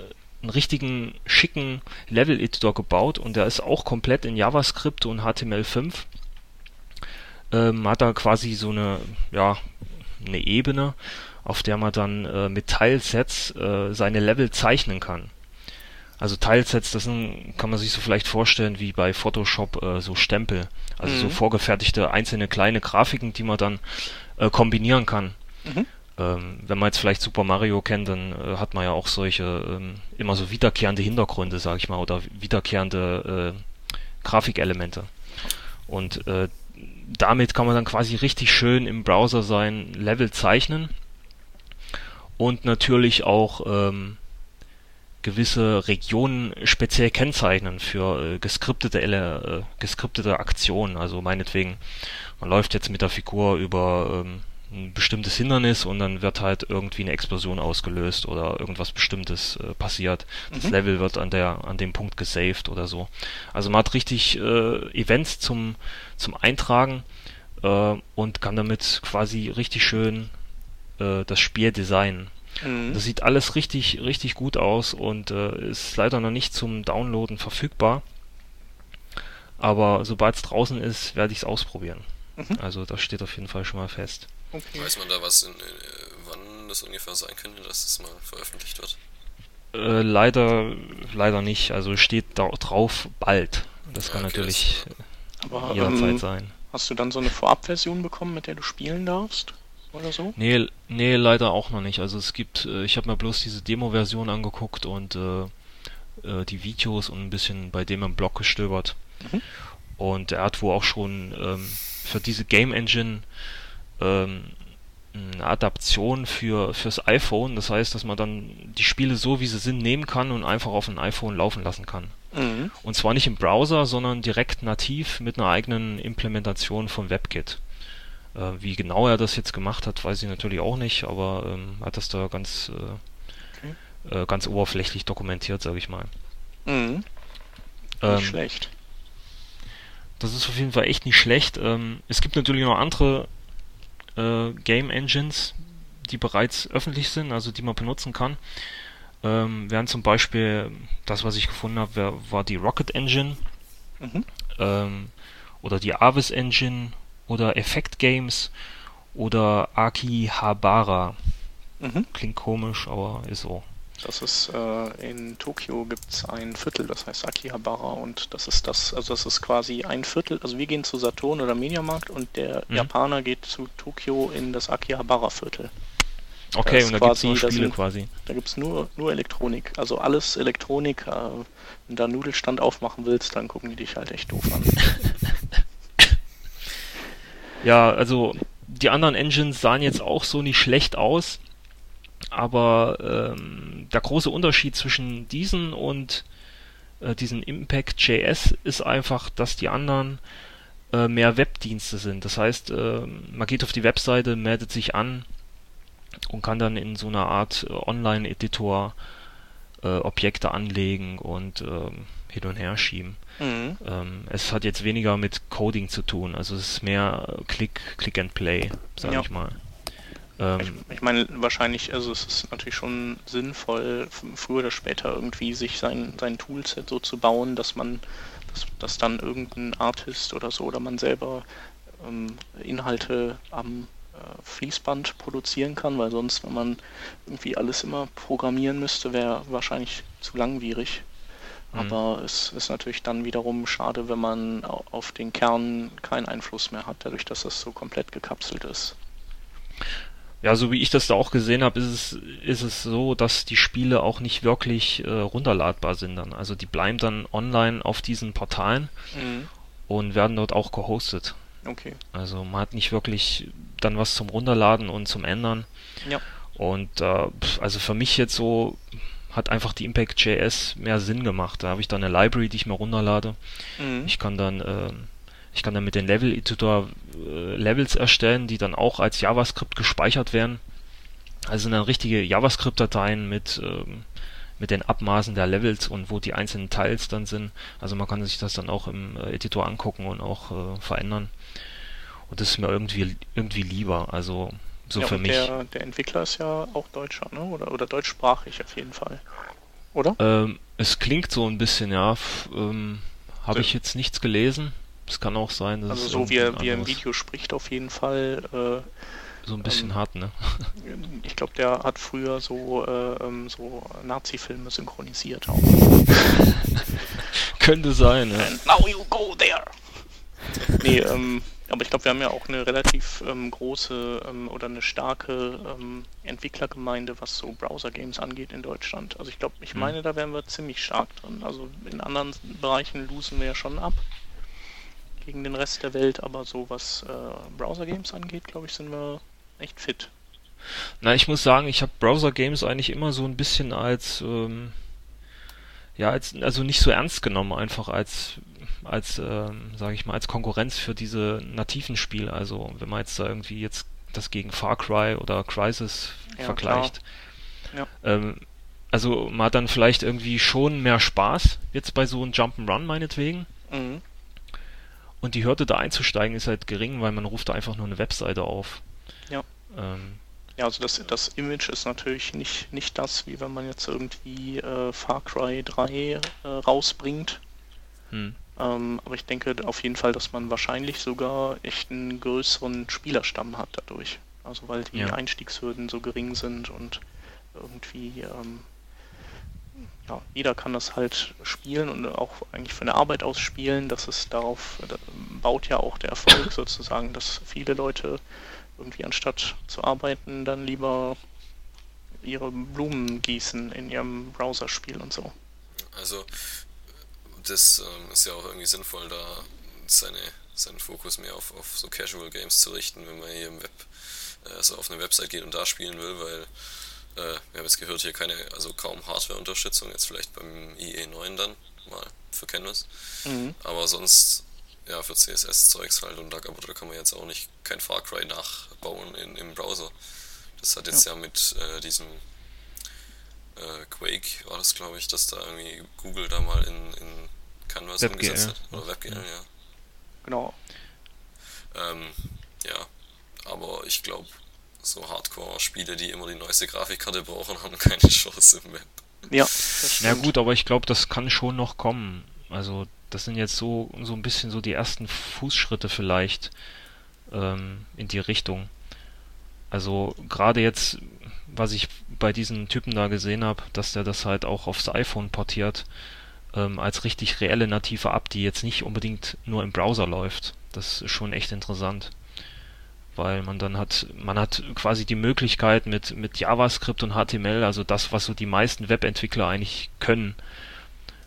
einen richtigen schicken Level-Editor gebaut und der ist auch komplett in JavaScript und HTML5. Ähm, hat da quasi so eine, ja, eine Ebene, auf der man dann äh, mit Teilsets äh, seine Level zeichnen kann. Also Teilsets, das sind, kann man sich so vielleicht vorstellen wie bei Photoshop äh, so Stempel. Also mhm. so vorgefertigte einzelne kleine Grafiken, die man dann äh, kombinieren kann. Mhm. Ähm, wenn man jetzt vielleicht Super Mario kennt, dann äh, hat man ja auch solche ähm, immer so wiederkehrende Hintergründe, sag ich mal, oder wiederkehrende äh, Grafikelemente. Und äh, damit kann man dann quasi richtig schön im Browser sein Level zeichnen und natürlich auch ähm, gewisse Regionen speziell kennzeichnen für äh, geskriptete, äh, geskriptete Aktionen. Also meinetwegen, man läuft jetzt mit der Figur über ähm, ein bestimmtes Hindernis und dann wird halt irgendwie eine Explosion ausgelöst oder irgendwas Bestimmtes äh, passiert. Das mhm. Level wird an der an dem Punkt gesaved oder so. Also man hat richtig äh, Events zum zum Eintragen äh, und kann damit quasi richtig schön äh, das Spiel designen. Mhm. Das sieht alles richtig richtig gut aus und äh, ist leider noch nicht zum Downloaden verfügbar. Aber sobald es draußen ist, werde ich es ausprobieren. Mhm. Also das steht auf jeden Fall schon mal fest. Okay. Weiß man da was, in, äh, wann das ungefähr sein könnte, dass das mal veröffentlicht wird? Äh, leider, leider nicht. Also steht da drauf bald. Das ja, kann okay, natürlich das, aber, jederzeit ähm, sein. Hast du dann so eine Vorabversion bekommen, mit der du spielen darfst? Oder so? Nee, nee, leider auch noch nicht. Also es gibt, äh, ich habe mir bloß diese Demo-Version angeguckt und äh, äh, die Videos und ein bisschen bei dem im Blog gestöbert. Mhm. Und er hat wohl auch schon ähm, für diese Game Engine ähm, eine Adaption für fürs iPhone. Das heißt, dass man dann die Spiele so wie sie sind nehmen kann und einfach auf ein iPhone laufen lassen kann. Mhm. Und zwar nicht im Browser, sondern direkt nativ mit einer eigenen Implementation von WebKit. Äh, wie genau er das jetzt gemacht hat, weiß ich natürlich auch nicht, aber ähm, hat das da ganz äh, okay. äh, ganz oberflächlich dokumentiert, sage ich mal. Mhm. Ähm, nicht schlecht. Das ist auf jeden Fall echt nicht schlecht. Ähm, es gibt natürlich noch andere äh, Game Engines, die bereits öffentlich sind, also die man benutzen kann. Ähm, während zum Beispiel das, was ich gefunden habe, war, war die Rocket Engine mhm. ähm, oder die Avis Engine oder Effect Games oder Akihabara. Mhm. Klingt komisch, aber ist so. Das ist äh, in Tokio gibt es ein Viertel, das heißt Akihabara und das ist das, also das ist quasi ein Viertel, also wir gehen zu Saturn oder Mediamarkt und der mhm. Japaner geht zu Tokio in das Akihabara Viertel. Okay, und da gibt es nur Spiele sind, quasi. Da gibt es nur, nur Elektronik, also alles Elektronik. Äh, wenn du da einen Nudelstand aufmachen willst, dann gucken die dich halt echt doof an. ja, also die anderen Engines sahen jetzt auch so nicht schlecht aus aber ähm, der große Unterschied zwischen diesen und äh, diesen Impact.js ist einfach, dass die anderen äh, mehr Webdienste sind. Das heißt, äh, man geht auf die Webseite, meldet sich an und kann dann in so einer Art äh, Online-Editor äh, Objekte anlegen und ähm, hin und her schieben. Mhm. Ähm, es hat jetzt weniger mit Coding zu tun, also es ist mehr Click, Click and Play, sage ja. ich mal. Ähm, ich, ich, meine, wahrscheinlich, also es ist natürlich schon sinnvoll, früher oder später irgendwie sich sein, sein Toolset so zu bauen, dass man, dass, dass dann irgendein Artist oder so oder man selber ähm, Inhalte am äh, Fließband produzieren kann, weil sonst, wenn man irgendwie alles immer programmieren müsste, wäre wahrscheinlich zu langwierig. Mhm. Aber es ist natürlich dann wiederum schade, wenn man auf den Kern keinen Einfluss mehr hat, dadurch, dass das so komplett gekapselt ist. Ja, so wie ich das da auch gesehen habe, ist es, ist es so, dass die Spiele auch nicht wirklich äh, runterladbar sind dann. Also die bleiben dann online auf diesen Portalen mhm. und werden dort auch gehostet. Okay. Also man hat nicht wirklich dann was zum Runterladen und zum Ändern. Ja. Und äh, also für mich jetzt so hat einfach die Impact.js mehr Sinn gemacht. Da habe ich dann eine Library, die ich mir runterlade. Mhm. Ich kann dann äh, ich kann dann mit den Level-Editor äh, Levels erstellen, die dann auch als JavaScript gespeichert werden. Also sind dann richtige JavaScript-Dateien mit, ähm, mit den Abmaßen der Levels und wo die einzelnen Teils dann sind. Also man kann sich das dann auch im äh, Editor angucken und auch äh, verändern. Und das ist mir irgendwie, irgendwie lieber. Also so ja, für mich. Der, der Entwickler ist ja auch Deutscher, ne? Oder, oder deutschsprachig auf jeden Fall. Oder? Ähm, es klingt so ein bisschen, ja. Ähm, Habe ich jetzt nichts gelesen. Es kann auch sein, dass Also so wie er, wie er im Video spricht auf jeden Fall. Äh, so ein bisschen ähm, hart, ne? Ich glaube, der hat früher so, äh, ähm, so Nazi-Filme synchronisiert auch. Könnte sein, ja. And now you go there! nee, ähm, aber ich glaube, wir haben ja auch eine relativ ähm, große ähm, oder eine starke ähm, Entwicklergemeinde, was so Browser-Games angeht in Deutschland. Also ich glaube, ich hm. meine, da wären wir ziemlich stark drin. Also in anderen Bereichen losen wir ja schon ab gegen den Rest der Welt, aber so was äh, Browser-Games angeht, glaube ich, sind wir echt fit. Na, ich muss sagen, ich habe Browser-Games eigentlich immer so ein bisschen als, ähm, ja, als, also nicht so ernst genommen, einfach als, als, ähm, sage ich mal, als Konkurrenz für diese nativen Spiele. Also wenn man jetzt da irgendwie jetzt das gegen Far Cry oder Crisis ja, vergleicht. Ja. Ähm, also man hat dann vielleicht irgendwie schon mehr Spaß jetzt bei so einem Jump'n'Run meinetwegen. Mhm. Und die Hürde da einzusteigen ist halt gering, weil man ruft da einfach nur eine Webseite auf. Ja. Ähm, ja, also das, das Image ist natürlich nicht, nicht das, wie wenn man jetzt irgendwie äh, Far Cry 3 äh, rausbringt. Hm. Ähm, aber ich denke auf jeden Fall, dass man wahrscheinlich sogar echt einen größeren Spielerstamm hat dadurch. Also weil die ja. Einstiegshürden so gering sind und irgendwie ähm, ja, jeder kann das halt spielen und auch eigentlich von der Arbeit aus spielen. Das ist darauf, da baut ja auch der Erfolg sozusagen, dass viele Leute irgendwie anstatt zu arbeiten dann lieber ihre Blumen gießen in ihrem Browserspiel und so. Also das ähm, ist ja auch irgendwie sinnvoll, da seine, seinen Fokus mehr auf, auf so Casual Games zu richten, wenn man hier im Web äh, also auf eine Website geht und da spielen will, weil äh, wir haben jetzt gehört, hier keine, also kaum Hardware-Unterstützung, jetzt vielleicht beim IE9 dann mal für Canvas. Mhm. Aber sonst, ja, für CSS-Zeugs halt und da, aber da kann man jetzt auch nicht kein Far Cry nachbauen in, im Browser. Das hat jetzt ja, ja mit äh, diesem äh, Quake, war das glaube ich, dass da irgendwie Google da mal in, in Canvas WebGL. umgesetzt hat. Oder WebGL, ja. ja. Genau. Ähm, ja, aber ich glaube, so Hardcore-Spiele, die immer die neueste Grafikkarte brauchen, haben keine Chance im Web. Ja. Ja gut, aber ich glaube, das kann schon noch kommen. Also das sind jetzt so so ein bisschen so die ersten Fußschritte vielleicht ähm, in die Richtung. Also gerade jetzt, was ich bei diesen Typen da gesehen habe, dass der das halt auch aufs iPhone portiert, ähm, als richtig reelle native App, die jetzt nicht unbedingt nur im Browser läuft. Das ist schon echt interessant weil man dann hat, man hat quasi die Möglichkeit mit, mit JavaScript und HTML, also das, was so die meisten Webentwickler eigentlich können,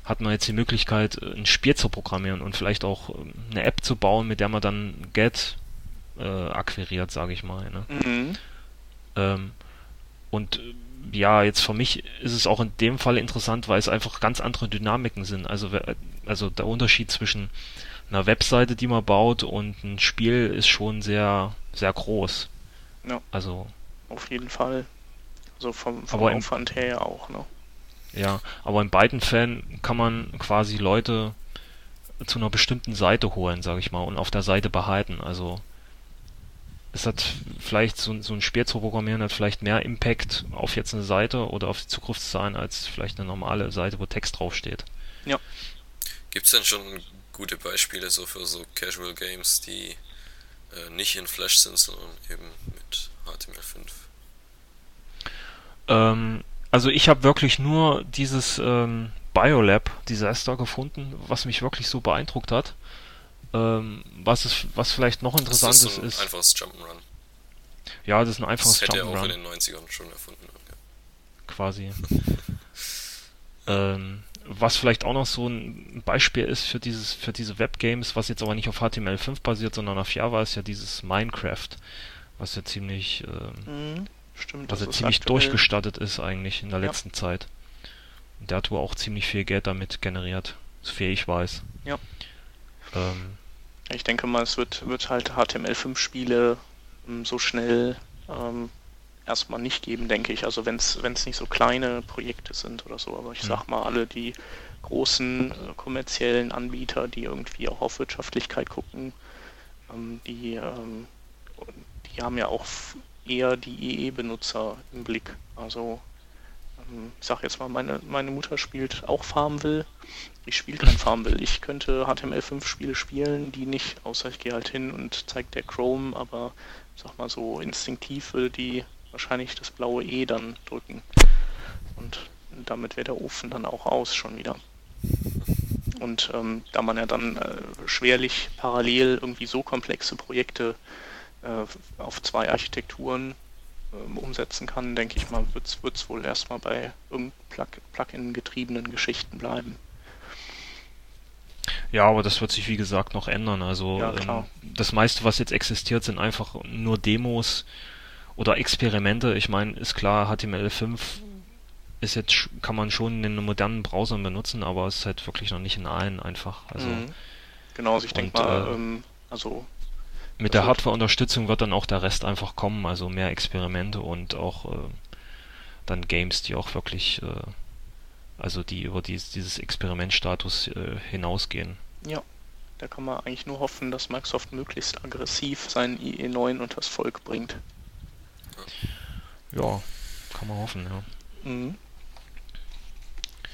hat man jetzt die Möglichkeit, ein Spiel zu programmieren und vielleicht auch ähm, eine App zu bauen, mit der man dann Get äh, akquiriert, sage ich mal. Ne? Mhm. Ähm, und äh, ja, jetzt für mich ist es auch in dem Fall interessant, weil es einfach ganz andere Dynamiken sind. Also, also der Unterschied zwischen einer Webseite, die man baut und ein Spiel ist schon sehr, sehr groß. Ja. Also. Auf jeden Fall. Also vom, vom Aufwand im, her auch, ne? Ja, aber in beiden Fällen kann man quasi Leute zu einer bestimmten Seite holen, sage ich mal, und auf der Seite behalten. Also es hat vielleicht so, so ein Spiel zu programmieren, hat vielleicht mehr Impact auf jetzt eine Seite oder auf die Zukunftszahlen als vielleicht eine normale Seite, wo Text draufsteht. Ja. Gibt es denn schon gute Beispiele so für so Casual Games, die äh, nicht in Flash sind, sondern eben mit HTML5? Ähm, also ich habe wirklich nur dieses ähm, Biolab Disaster gefunden, was mich wirklich so beeindruckt hat. Ähm, was ist, was vielleicht noch interessant ist, so ein ist. Einfaches Jump'n'Run. Ja, das ist ein einfaches Jump'n'Run. Das hätte er auch in den 90ern schon erfunden. Ja. Quasi. ähm, was vielleicht auch noch so ein Beispiel ist für dieses, für diese Webgames, was jetzt aber nicht auf HTML5 basiert, sondern auf Java, ist ja dieses Minecraft, was ja ziemlich, äh, mhm, stimmt, was ja ziemlich aktuell. durchgestattet ist eigentlich in der ja. letzten Zeit. Und der hat wohl auch ziemlich viel Geld damit generiert, so viel ich weiß. Ja. Ähm, ich denke mal, es wird, wird halt HTML5-Spiele ähm, so schnell ähm, erstmal nicht geben, denke ich. Also wenn es nicht so kleine Projekte sind oder so. Aber ich hm. sag mal, alle die großen äh, kommerziellen Anbieter, die irgendwie auch auf Wirtschaftlichkeit gucken, ähm, die, ähm, die haben ja auch eher die EE-Benutzer im Blick. Also ich sag jetzt mal, meine, meine Mutter spielt auch Farmville. Ich spiele kein Farmville. Ich könnte HTML5-Spiele spielen, die nicht, außer ich gehe halt hin und zeigt der Chrome, aber sag mal so instinktiv würde die wahrscheinlich das blaue E dann drücken. Und damit wäre der Ofen dann auch aus schon wieder. Und ähm, da man ja dann äh, schwerlich parallel irgendwie so komplexe Projekte äh, auf zwei Architekturen äh, umsetzen kann, denke ich mal, wird es wohl erstmal bei irgendeinem Plugin getriebenen Geschichten bleiben. Ja, aber das wird sich wie gesagt noch ändern. Also ja, ähm, das meiste, was jetzt existiert, sind einfach nur Demos oder Experimente. Ich meine, ist klar, HTML5 ist jetzt kann man schon in einem modernen Browsern benutzen, aber es ist halt wirklich noch nicht in allen einfach. Also mhm. genau, also ich denke mal, äh, ähm, also mit der Hardware-Unterstützung wird dann auch der Rest einfach kommen, also mehr Experimente und auch äh, dann Games, die auch wirklich, äh, also die über dies, dieses Experimentstatus äh, hinausgehen. Ja, da kann man eigentlich nur hoffen, dass Microsoft möglichst aggressiv seinen IE9 unters Volk bringt. Ja, kann man hoffen, ja. Mhm.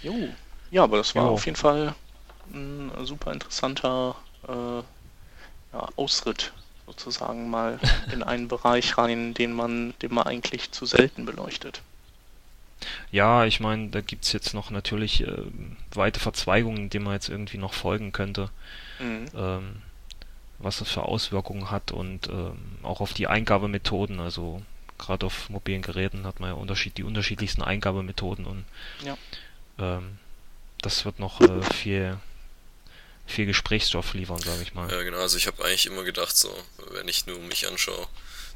Jo. Ja, aber das war jo. auf jeden Fall ein super interessanter äh, ja, Ausritt sozusagen mal in einen Bereich rein, den man, den man eigentlich zu selten beleuchtet. Ja, ich meine, da gibt's jetzt noch natürlich äh, weite Verzweigungen, denen man jetzt irgendwie noch folgen könnte, Mhm. ähm, was das für Auswirkungen hat und ähm, auch auf die Eingabemethoden. Also gerade auf mobilen Geräten hat man ja Unterschied, die unterschiedlichsten Eingabemethoden und Ja. ähm, das wird noch äh, viel, viel Gesprächsstoff liefern, sage ich mal. Ja, genau. Also ich habe eigentlich immer gedacht, so, wenn ich nur mich anschaue,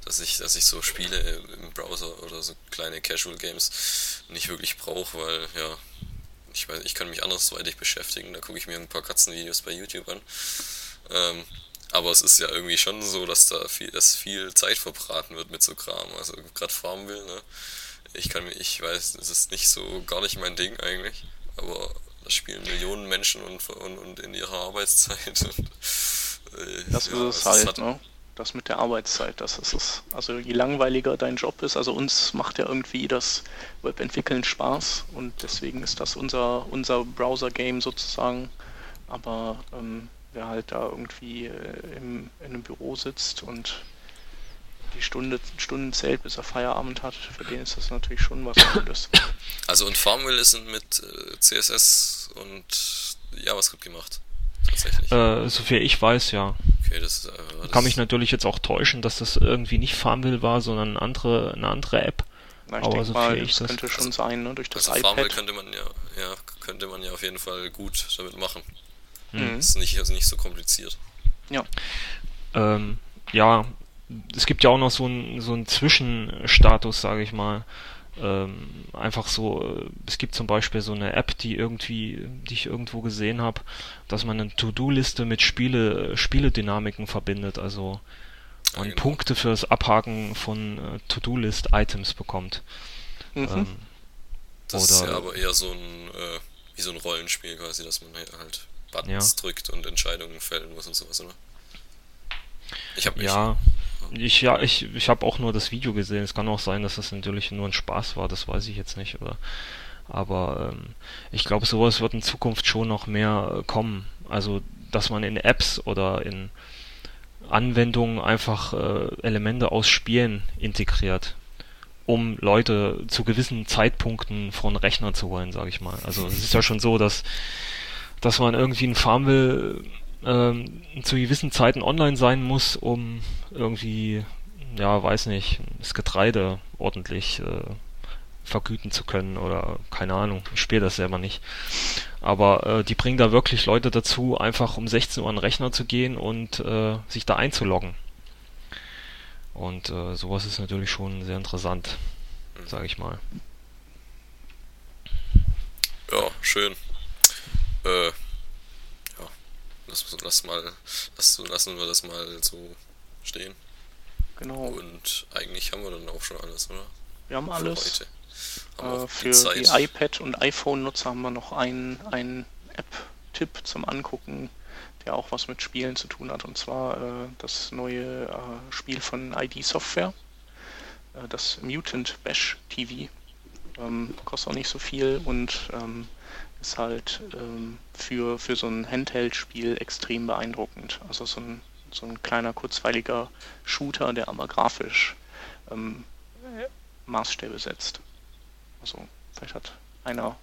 dass ich, dass ich so Spiele im Browser oder so kleine Casual Games nicht wirklich brauche, weil ja, ich weiß, ich kann mich andersweitig beschäftigen. Da gucke ich mir ein paar Katzenvideos bei YouTube an. Ähm, aber es ist ja irgendwie schon so, dass da viel, dass viel Zeit verbraten wird mit so Kram. Also gerade Farmville, ne? Ich kann mir, ich weiß, es ist nicht so gar nicht mein Ding eigentlich, aber da spielen Millionen Menschen und, und, und in ihrer Arbeitszeit. Und, äh, Das ja, ist es halt, hat- ne? Das mit der Arbeitszeit, das ist es. Also je langweiliger dein Job ist, also uns macht ja irgendwie das Webentwickeln Spaß und deswegen ist das unser, unser Browser-Game sozusagen. Aber ähm, wer halt da irgendwie äh, im, in einem Büro sitzt und die Stunde, Stunden zählt, bis er Feierabend hat, für den ist das natürlich schon was Cooles. Also und Farmville ist mit äh, CSS und JavaScript gemacht. Tatsächlich. Äh, soviel ich weiß, ja. Okay, das, äh, das Kann mich natürlich jetzt auch täuschen, dass das irgendwie nicht Farmville war, sondern eine andere, eine andere App. Na, ich Aber denke so mal, viel ich das das- könnte schon also- sein, ne? Durch das Also Farmville iPad. könnte man ja, ja, könnte man ja auf jeden Fall gut damit machen. Mhm. Ist nicht, also nicht so kompliziert. Ähm, ja, es gibt ja auch noch so einen so einen Zwischenstatus, sage ich mal. Ähm, einfach so, äh, es gibt zum Beispiel so eine App, die irgendwie, die ich irgendwo gesehen habe, dass man eine To-Do-Liste mit Spiele, Spieledynamiken verbindet, also Ja, man genau. Punkte fürs Abhaken von äh, To-Do-List-Items bekommt. Mhm. Ähm, Das ist ja aber eher so ein, äh, wie so ein Rollenspiel quasi, dass man halt- Buttons drückt und Entscheidungen fällen muss und sowas, oder? Ich habe mich. Ja, ich ja, ich, ich habe auch nur das Video gesehen. Es kann auch sein, dass das natürlich nur ein Spaß war, das weiß ich jetzt nicht. Oder, aber ähm, ich glaube, sowas wird in Zukunft schon noch mehr äh, kommen. Also, dass man in Apps oder in Anwendungen einfach äh, Elemente aus Spielen integriert, um Leute zu gewissen Zeitpunkten von Rechner zu holen, sage ich mal. Also es ist ja schon so, dass dass man irgendwie ein Farmville ähm, zu gewissen Zeiten online sein muss, um irgendwie, ja, weiß nicht, das Getreide ordentlich äh, vergüten zu können oder keine Ahnung, ich spiele das selber nicht. Aber äh, die bringen da wirklich Leute dazu, einfach um 16 Uhr an den Rechner zu gehen und äh, sich da einzuloggen. Und äh, sowas ist natürlich schon sehr interessant, sage ich mal. Ja, schön. Äh, ja, lass, mal, lass, lassen wir das mal so stehen. Genau. Und eigentlich haben wir dann auch schon alles, oder? Wir haben Für alles. heute. Haben Äh, für die, Zeit. iPad- und iPhone-Nutzer haben wir noch einen, einen App-Tipp zum Angucken, der auch was mit Spielen zu tun hat. Und zwar äh, das neue äh, Spiel von ID Software, äh, das Mutant Bash TV. Ähm, kostet auch nicht so viel und ähm, ist halt ähm, für, für so ein Handheld-Spiel extrem beeindruckend. Also so ein, so ein kleiner, kurzweiliger Shooter, der aber grafisch ähm, Maßstäbe setzt. Also vielleicht hat einer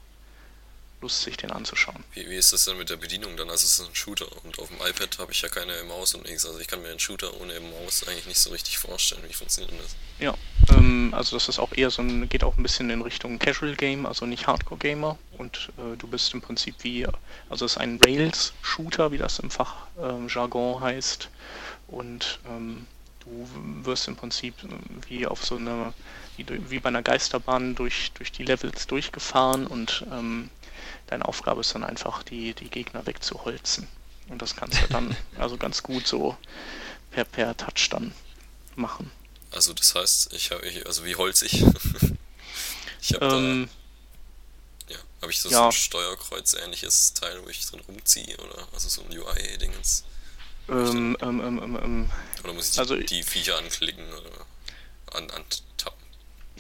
Lust, sich den anzuschauen. Wie, wie ist das denn mit der Bedienung dann? Also es ist ein Shooter und auf dem iPad habe ich ja keine Maus und nichts. Also ich kann mir einen Shooter ohne Maus eigentlich nicht so richtig vorstellen. Wie funktioniert denn das? Ja, ähm, also das ist auch eher so ein, geht auch ein bisschen in Richtung Casual Game, also nicht Hardcore Gamer. Und äh, du bist im Prinzip wie, also es ist ein Rails-Shooter, wie das im Fachjargon heißt. Und ähm, du wirst im Prinzip äh, wie auf so einer, wie, wie bei einer Geisterbahn durch, durch die Levels durchgefahren und ähm, deine Aufgabe ist dann einfach, die, die Gegner wegzuholzen. Und das kannst du dann also ganz gut so per, per Touch dann machen. Also das heißt, ich habe, ich, also wie holzig. ich habe Ähm, da, ja, habe ich so, ja. so ein Steuerkreuz-ähnliches Teil, wo ich drin rumziehe oder also so ein UI-Dingens. ähm, ähm, ähm, ähm, ähm, Oder muss ich Also- die, die Viecher anklicken oder an, antappen?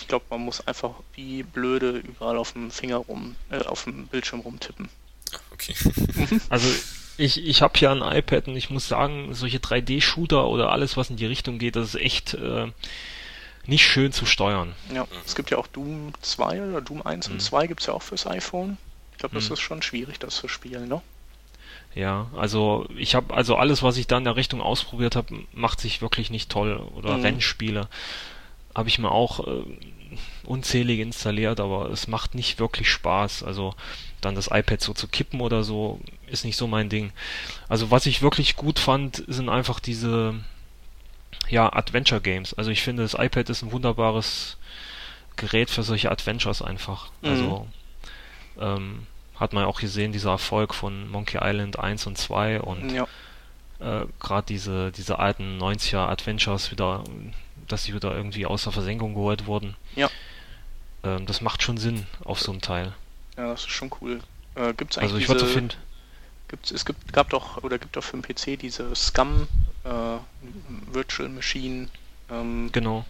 Ich glaube, man muss einfach wie blöde überall auf dem Finger rum, äh, auf dem Bildschirm rumtippen. Okay. Also ich, ich habe hier ein iPad und ich muss sagen, solche 3D-Shooter oder alles, was in die Richtung geht, das ist echt, äh, nicht schön zu steuern. Ja, es gibt ja auch Doom 2 oder Doom 1 und 2 gibt es ja auch fürs iPhone. Ich glaube, das Mhm. ist schon schwierig, das zu spielen, ne? Ja, also ich habe also alles, was ich da in der Richtung ausprobiert habe, macht sich wirklich nicht toll. Oder Mhm. Rennspiele habe ich mir auch äh, unzählige installiert, aber es macht nicht wirklich Spaß. Also dann das iPad so zu kippen oder so ist nicht so mein Ding. Also was ich wirklich gut fand, sind einfach diese ja Adventure Games. Also ich finde, das iPad ist ein wunderbares Gerät für solche Adventures einfach. Mhm. Also ähm, hat man auch gesehen, dieser Erfolg von Monkey Island 1 und 2 und Ja, äh, gerade diese, diese alten 90er Adventures wieder, dass die wieder irgendwie aus der Versenkung geholt wurden. Ja. Ähm, das macht schon Sinn auf so einem Teil. ja, das ist schon cool. Äh, gibt's eigentlich Also ich würde finden, gibt's, es gibt, gab doch, oder gibt doch für den PC diese Scum äh, Virtual Machine. Ähm, genau.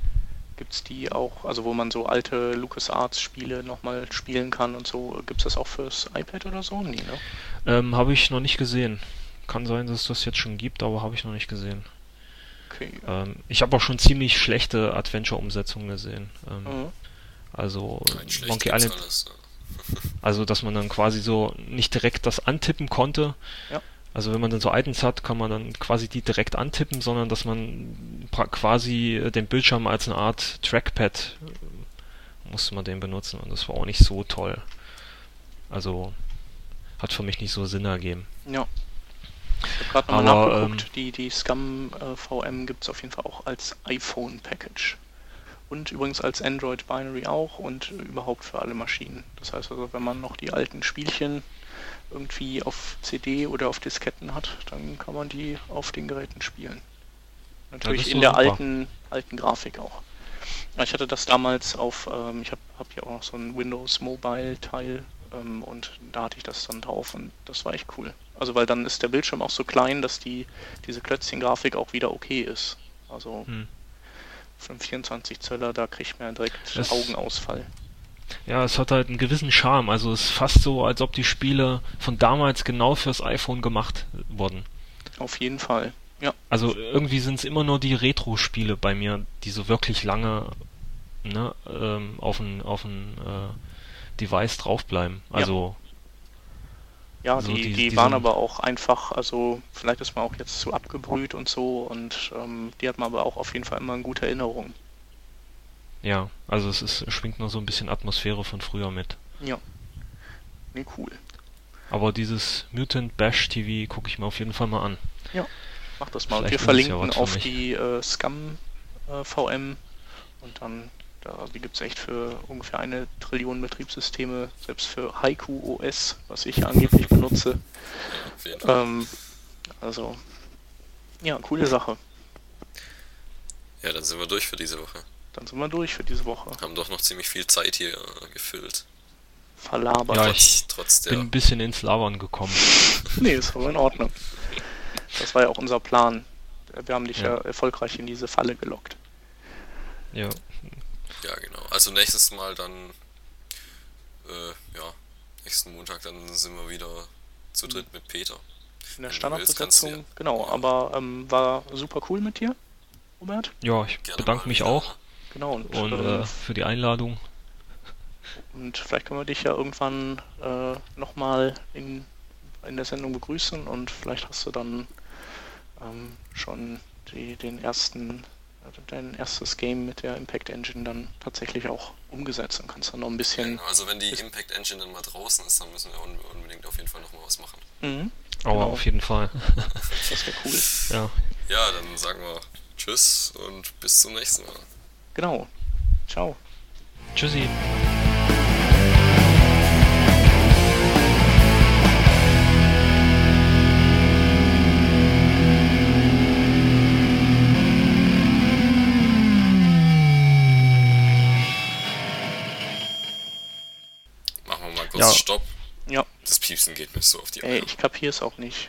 gibt's die auch, also wo man so alte LucasArts Spiele nochmal spielen kann und so. Gibt's das auch fürs iPad oder so? Nee, ne? Ähm, habe ich noch nicht gesehen. Kann sein, dass es das jetzt schon gibt, aber habe ich noch nicht gesehen. Okay. Ähm, ich habe auch schon ziemlich schlechte Adventure-Umsetzungen gesehen. Ähm, Mhm. Also Monkey Island alles. ne? Also, dass man dann quasi so nicht direkt das antippen konnte. Ja. Also, wenn man dann so Items hat, kann man dann quasi die direkt antippen, sondern dass man quasi äh, den Bildschirm als eine Art Trackpad äh, musste man den benutzen und das war auch nicht so toll. Also, hat für mich nicht so Sinn ergeben. Ja. Ich habe gerade nochmal nachgeguckt, die, die Scum äh, VM gibt es auf jeden Fall auch als iPhone-Package. Und übrigens als Android Binary auch und überhaupt für alle Maschinen. Das heißt also, wenn man noch die alten Spielchen irgendwie auf CD oder auf Disketten hat, dann kann man die auf den Geräten spielen. Natürlich in der super. alten, alten Grafik auch. Ja, ich hatte das damals auf, ähm, ich habe hab hier auch noch so ein Windows Mobile Teil ähm, und da hatte ich das dann drauf und das war echt cool. Also weil dann ist der Bildschirm auch so klein, dass die diese Klötzchen-Grafik auch wieder okay ist. Also Hm. Einen 24 Zöller, da kriegt man direkt Das- Augenausfall. Ja, es hat halt einen gewissen Charme. Also, es ist fast so, als ob die Spiele von damals genau fürs iPhone gemacht wurden. Auf jeden Fall. Ja, Also irgendwie sind es immer nur die Retro-Spiele bei mir, die so wirklich lange ne, ähm, auf ein, auf ein äh, Device draufbleiben. Also ja, So die, die- die waren aber auch einfach, also vielleicht ist man auch jetzt zu abgebrüht und so und ähm, die hat man aber auch auf jeden Fall immer in guter Erinnerung. ja, also es ist, schwingt noch so ein bisschen Atmosphäre von früher mit. Ja. Nee, cool. Aber dieses Mutant Bash TV gucke ich mir auf jeden Fall mal an. Mach das mal. Und Vielleicht wir ja verlinken für auf mich. die äh, Scum äh, VM und dann, da, die gibt es echt für ungefähr eine Trillion Betriebssysteme, selbst für Haiku OS, was ich angeblich benutze. Ja, auf jeden Fall. Ähm, also, ja, coole Sache. Ja, dann sind wir durch für diese Woche. Dann sind wir durch für diese Woche. Haben doch noch ziemlich viel Zeit hier äh, gefüllt. Verlabert. Ja, Trotz, ich trotz der. Bin ein bisschen ins Labern gekommen. Nee, ist aber in Ordnung. Das war ja auch unser Plan. Wir haben dich ja, Ja. erfolgreich in diese Falle gelockt. Ja, Ja, genau. Also nächstes Mal dann. Äh, ja, nächsten Montag dann sind wir wieder zu dritt mit Peter. In der Standardbesetzung. ja. Genau, Ja. aber ähm, war super cool mit dir, Robert. ja ich Gerne bedanke mich wieder, auch? Genau, und, und ähm, äh, für die Einladung. Und vielleicht können wir dich ja irgendwann äh, nochmal in, in der Sendung begrüßen und vielleicht hast du dann ähm, schon die, den ersten, also dein erstes Game mit der Impact Engine dann tatsächlich auch umgesetzt und kannst dann noch ein bisschen. Genau, Also wenn die Impact Engine dann mal draußen ist, dann müssen wir un unbedingt auf jeden Fall nochmal was machen. Mhm, Aber genau. auf jeden Fall. das wäre cool. ja. Ja, dann sagen wir Tschüss und bis zum nächsten Mal. Genau. Ciao. Tschüssi. Kurz Ja. Stopp. Ja. Das Piepsen geht mir so auf die Ey, Eier. ich kapier's auch nicht.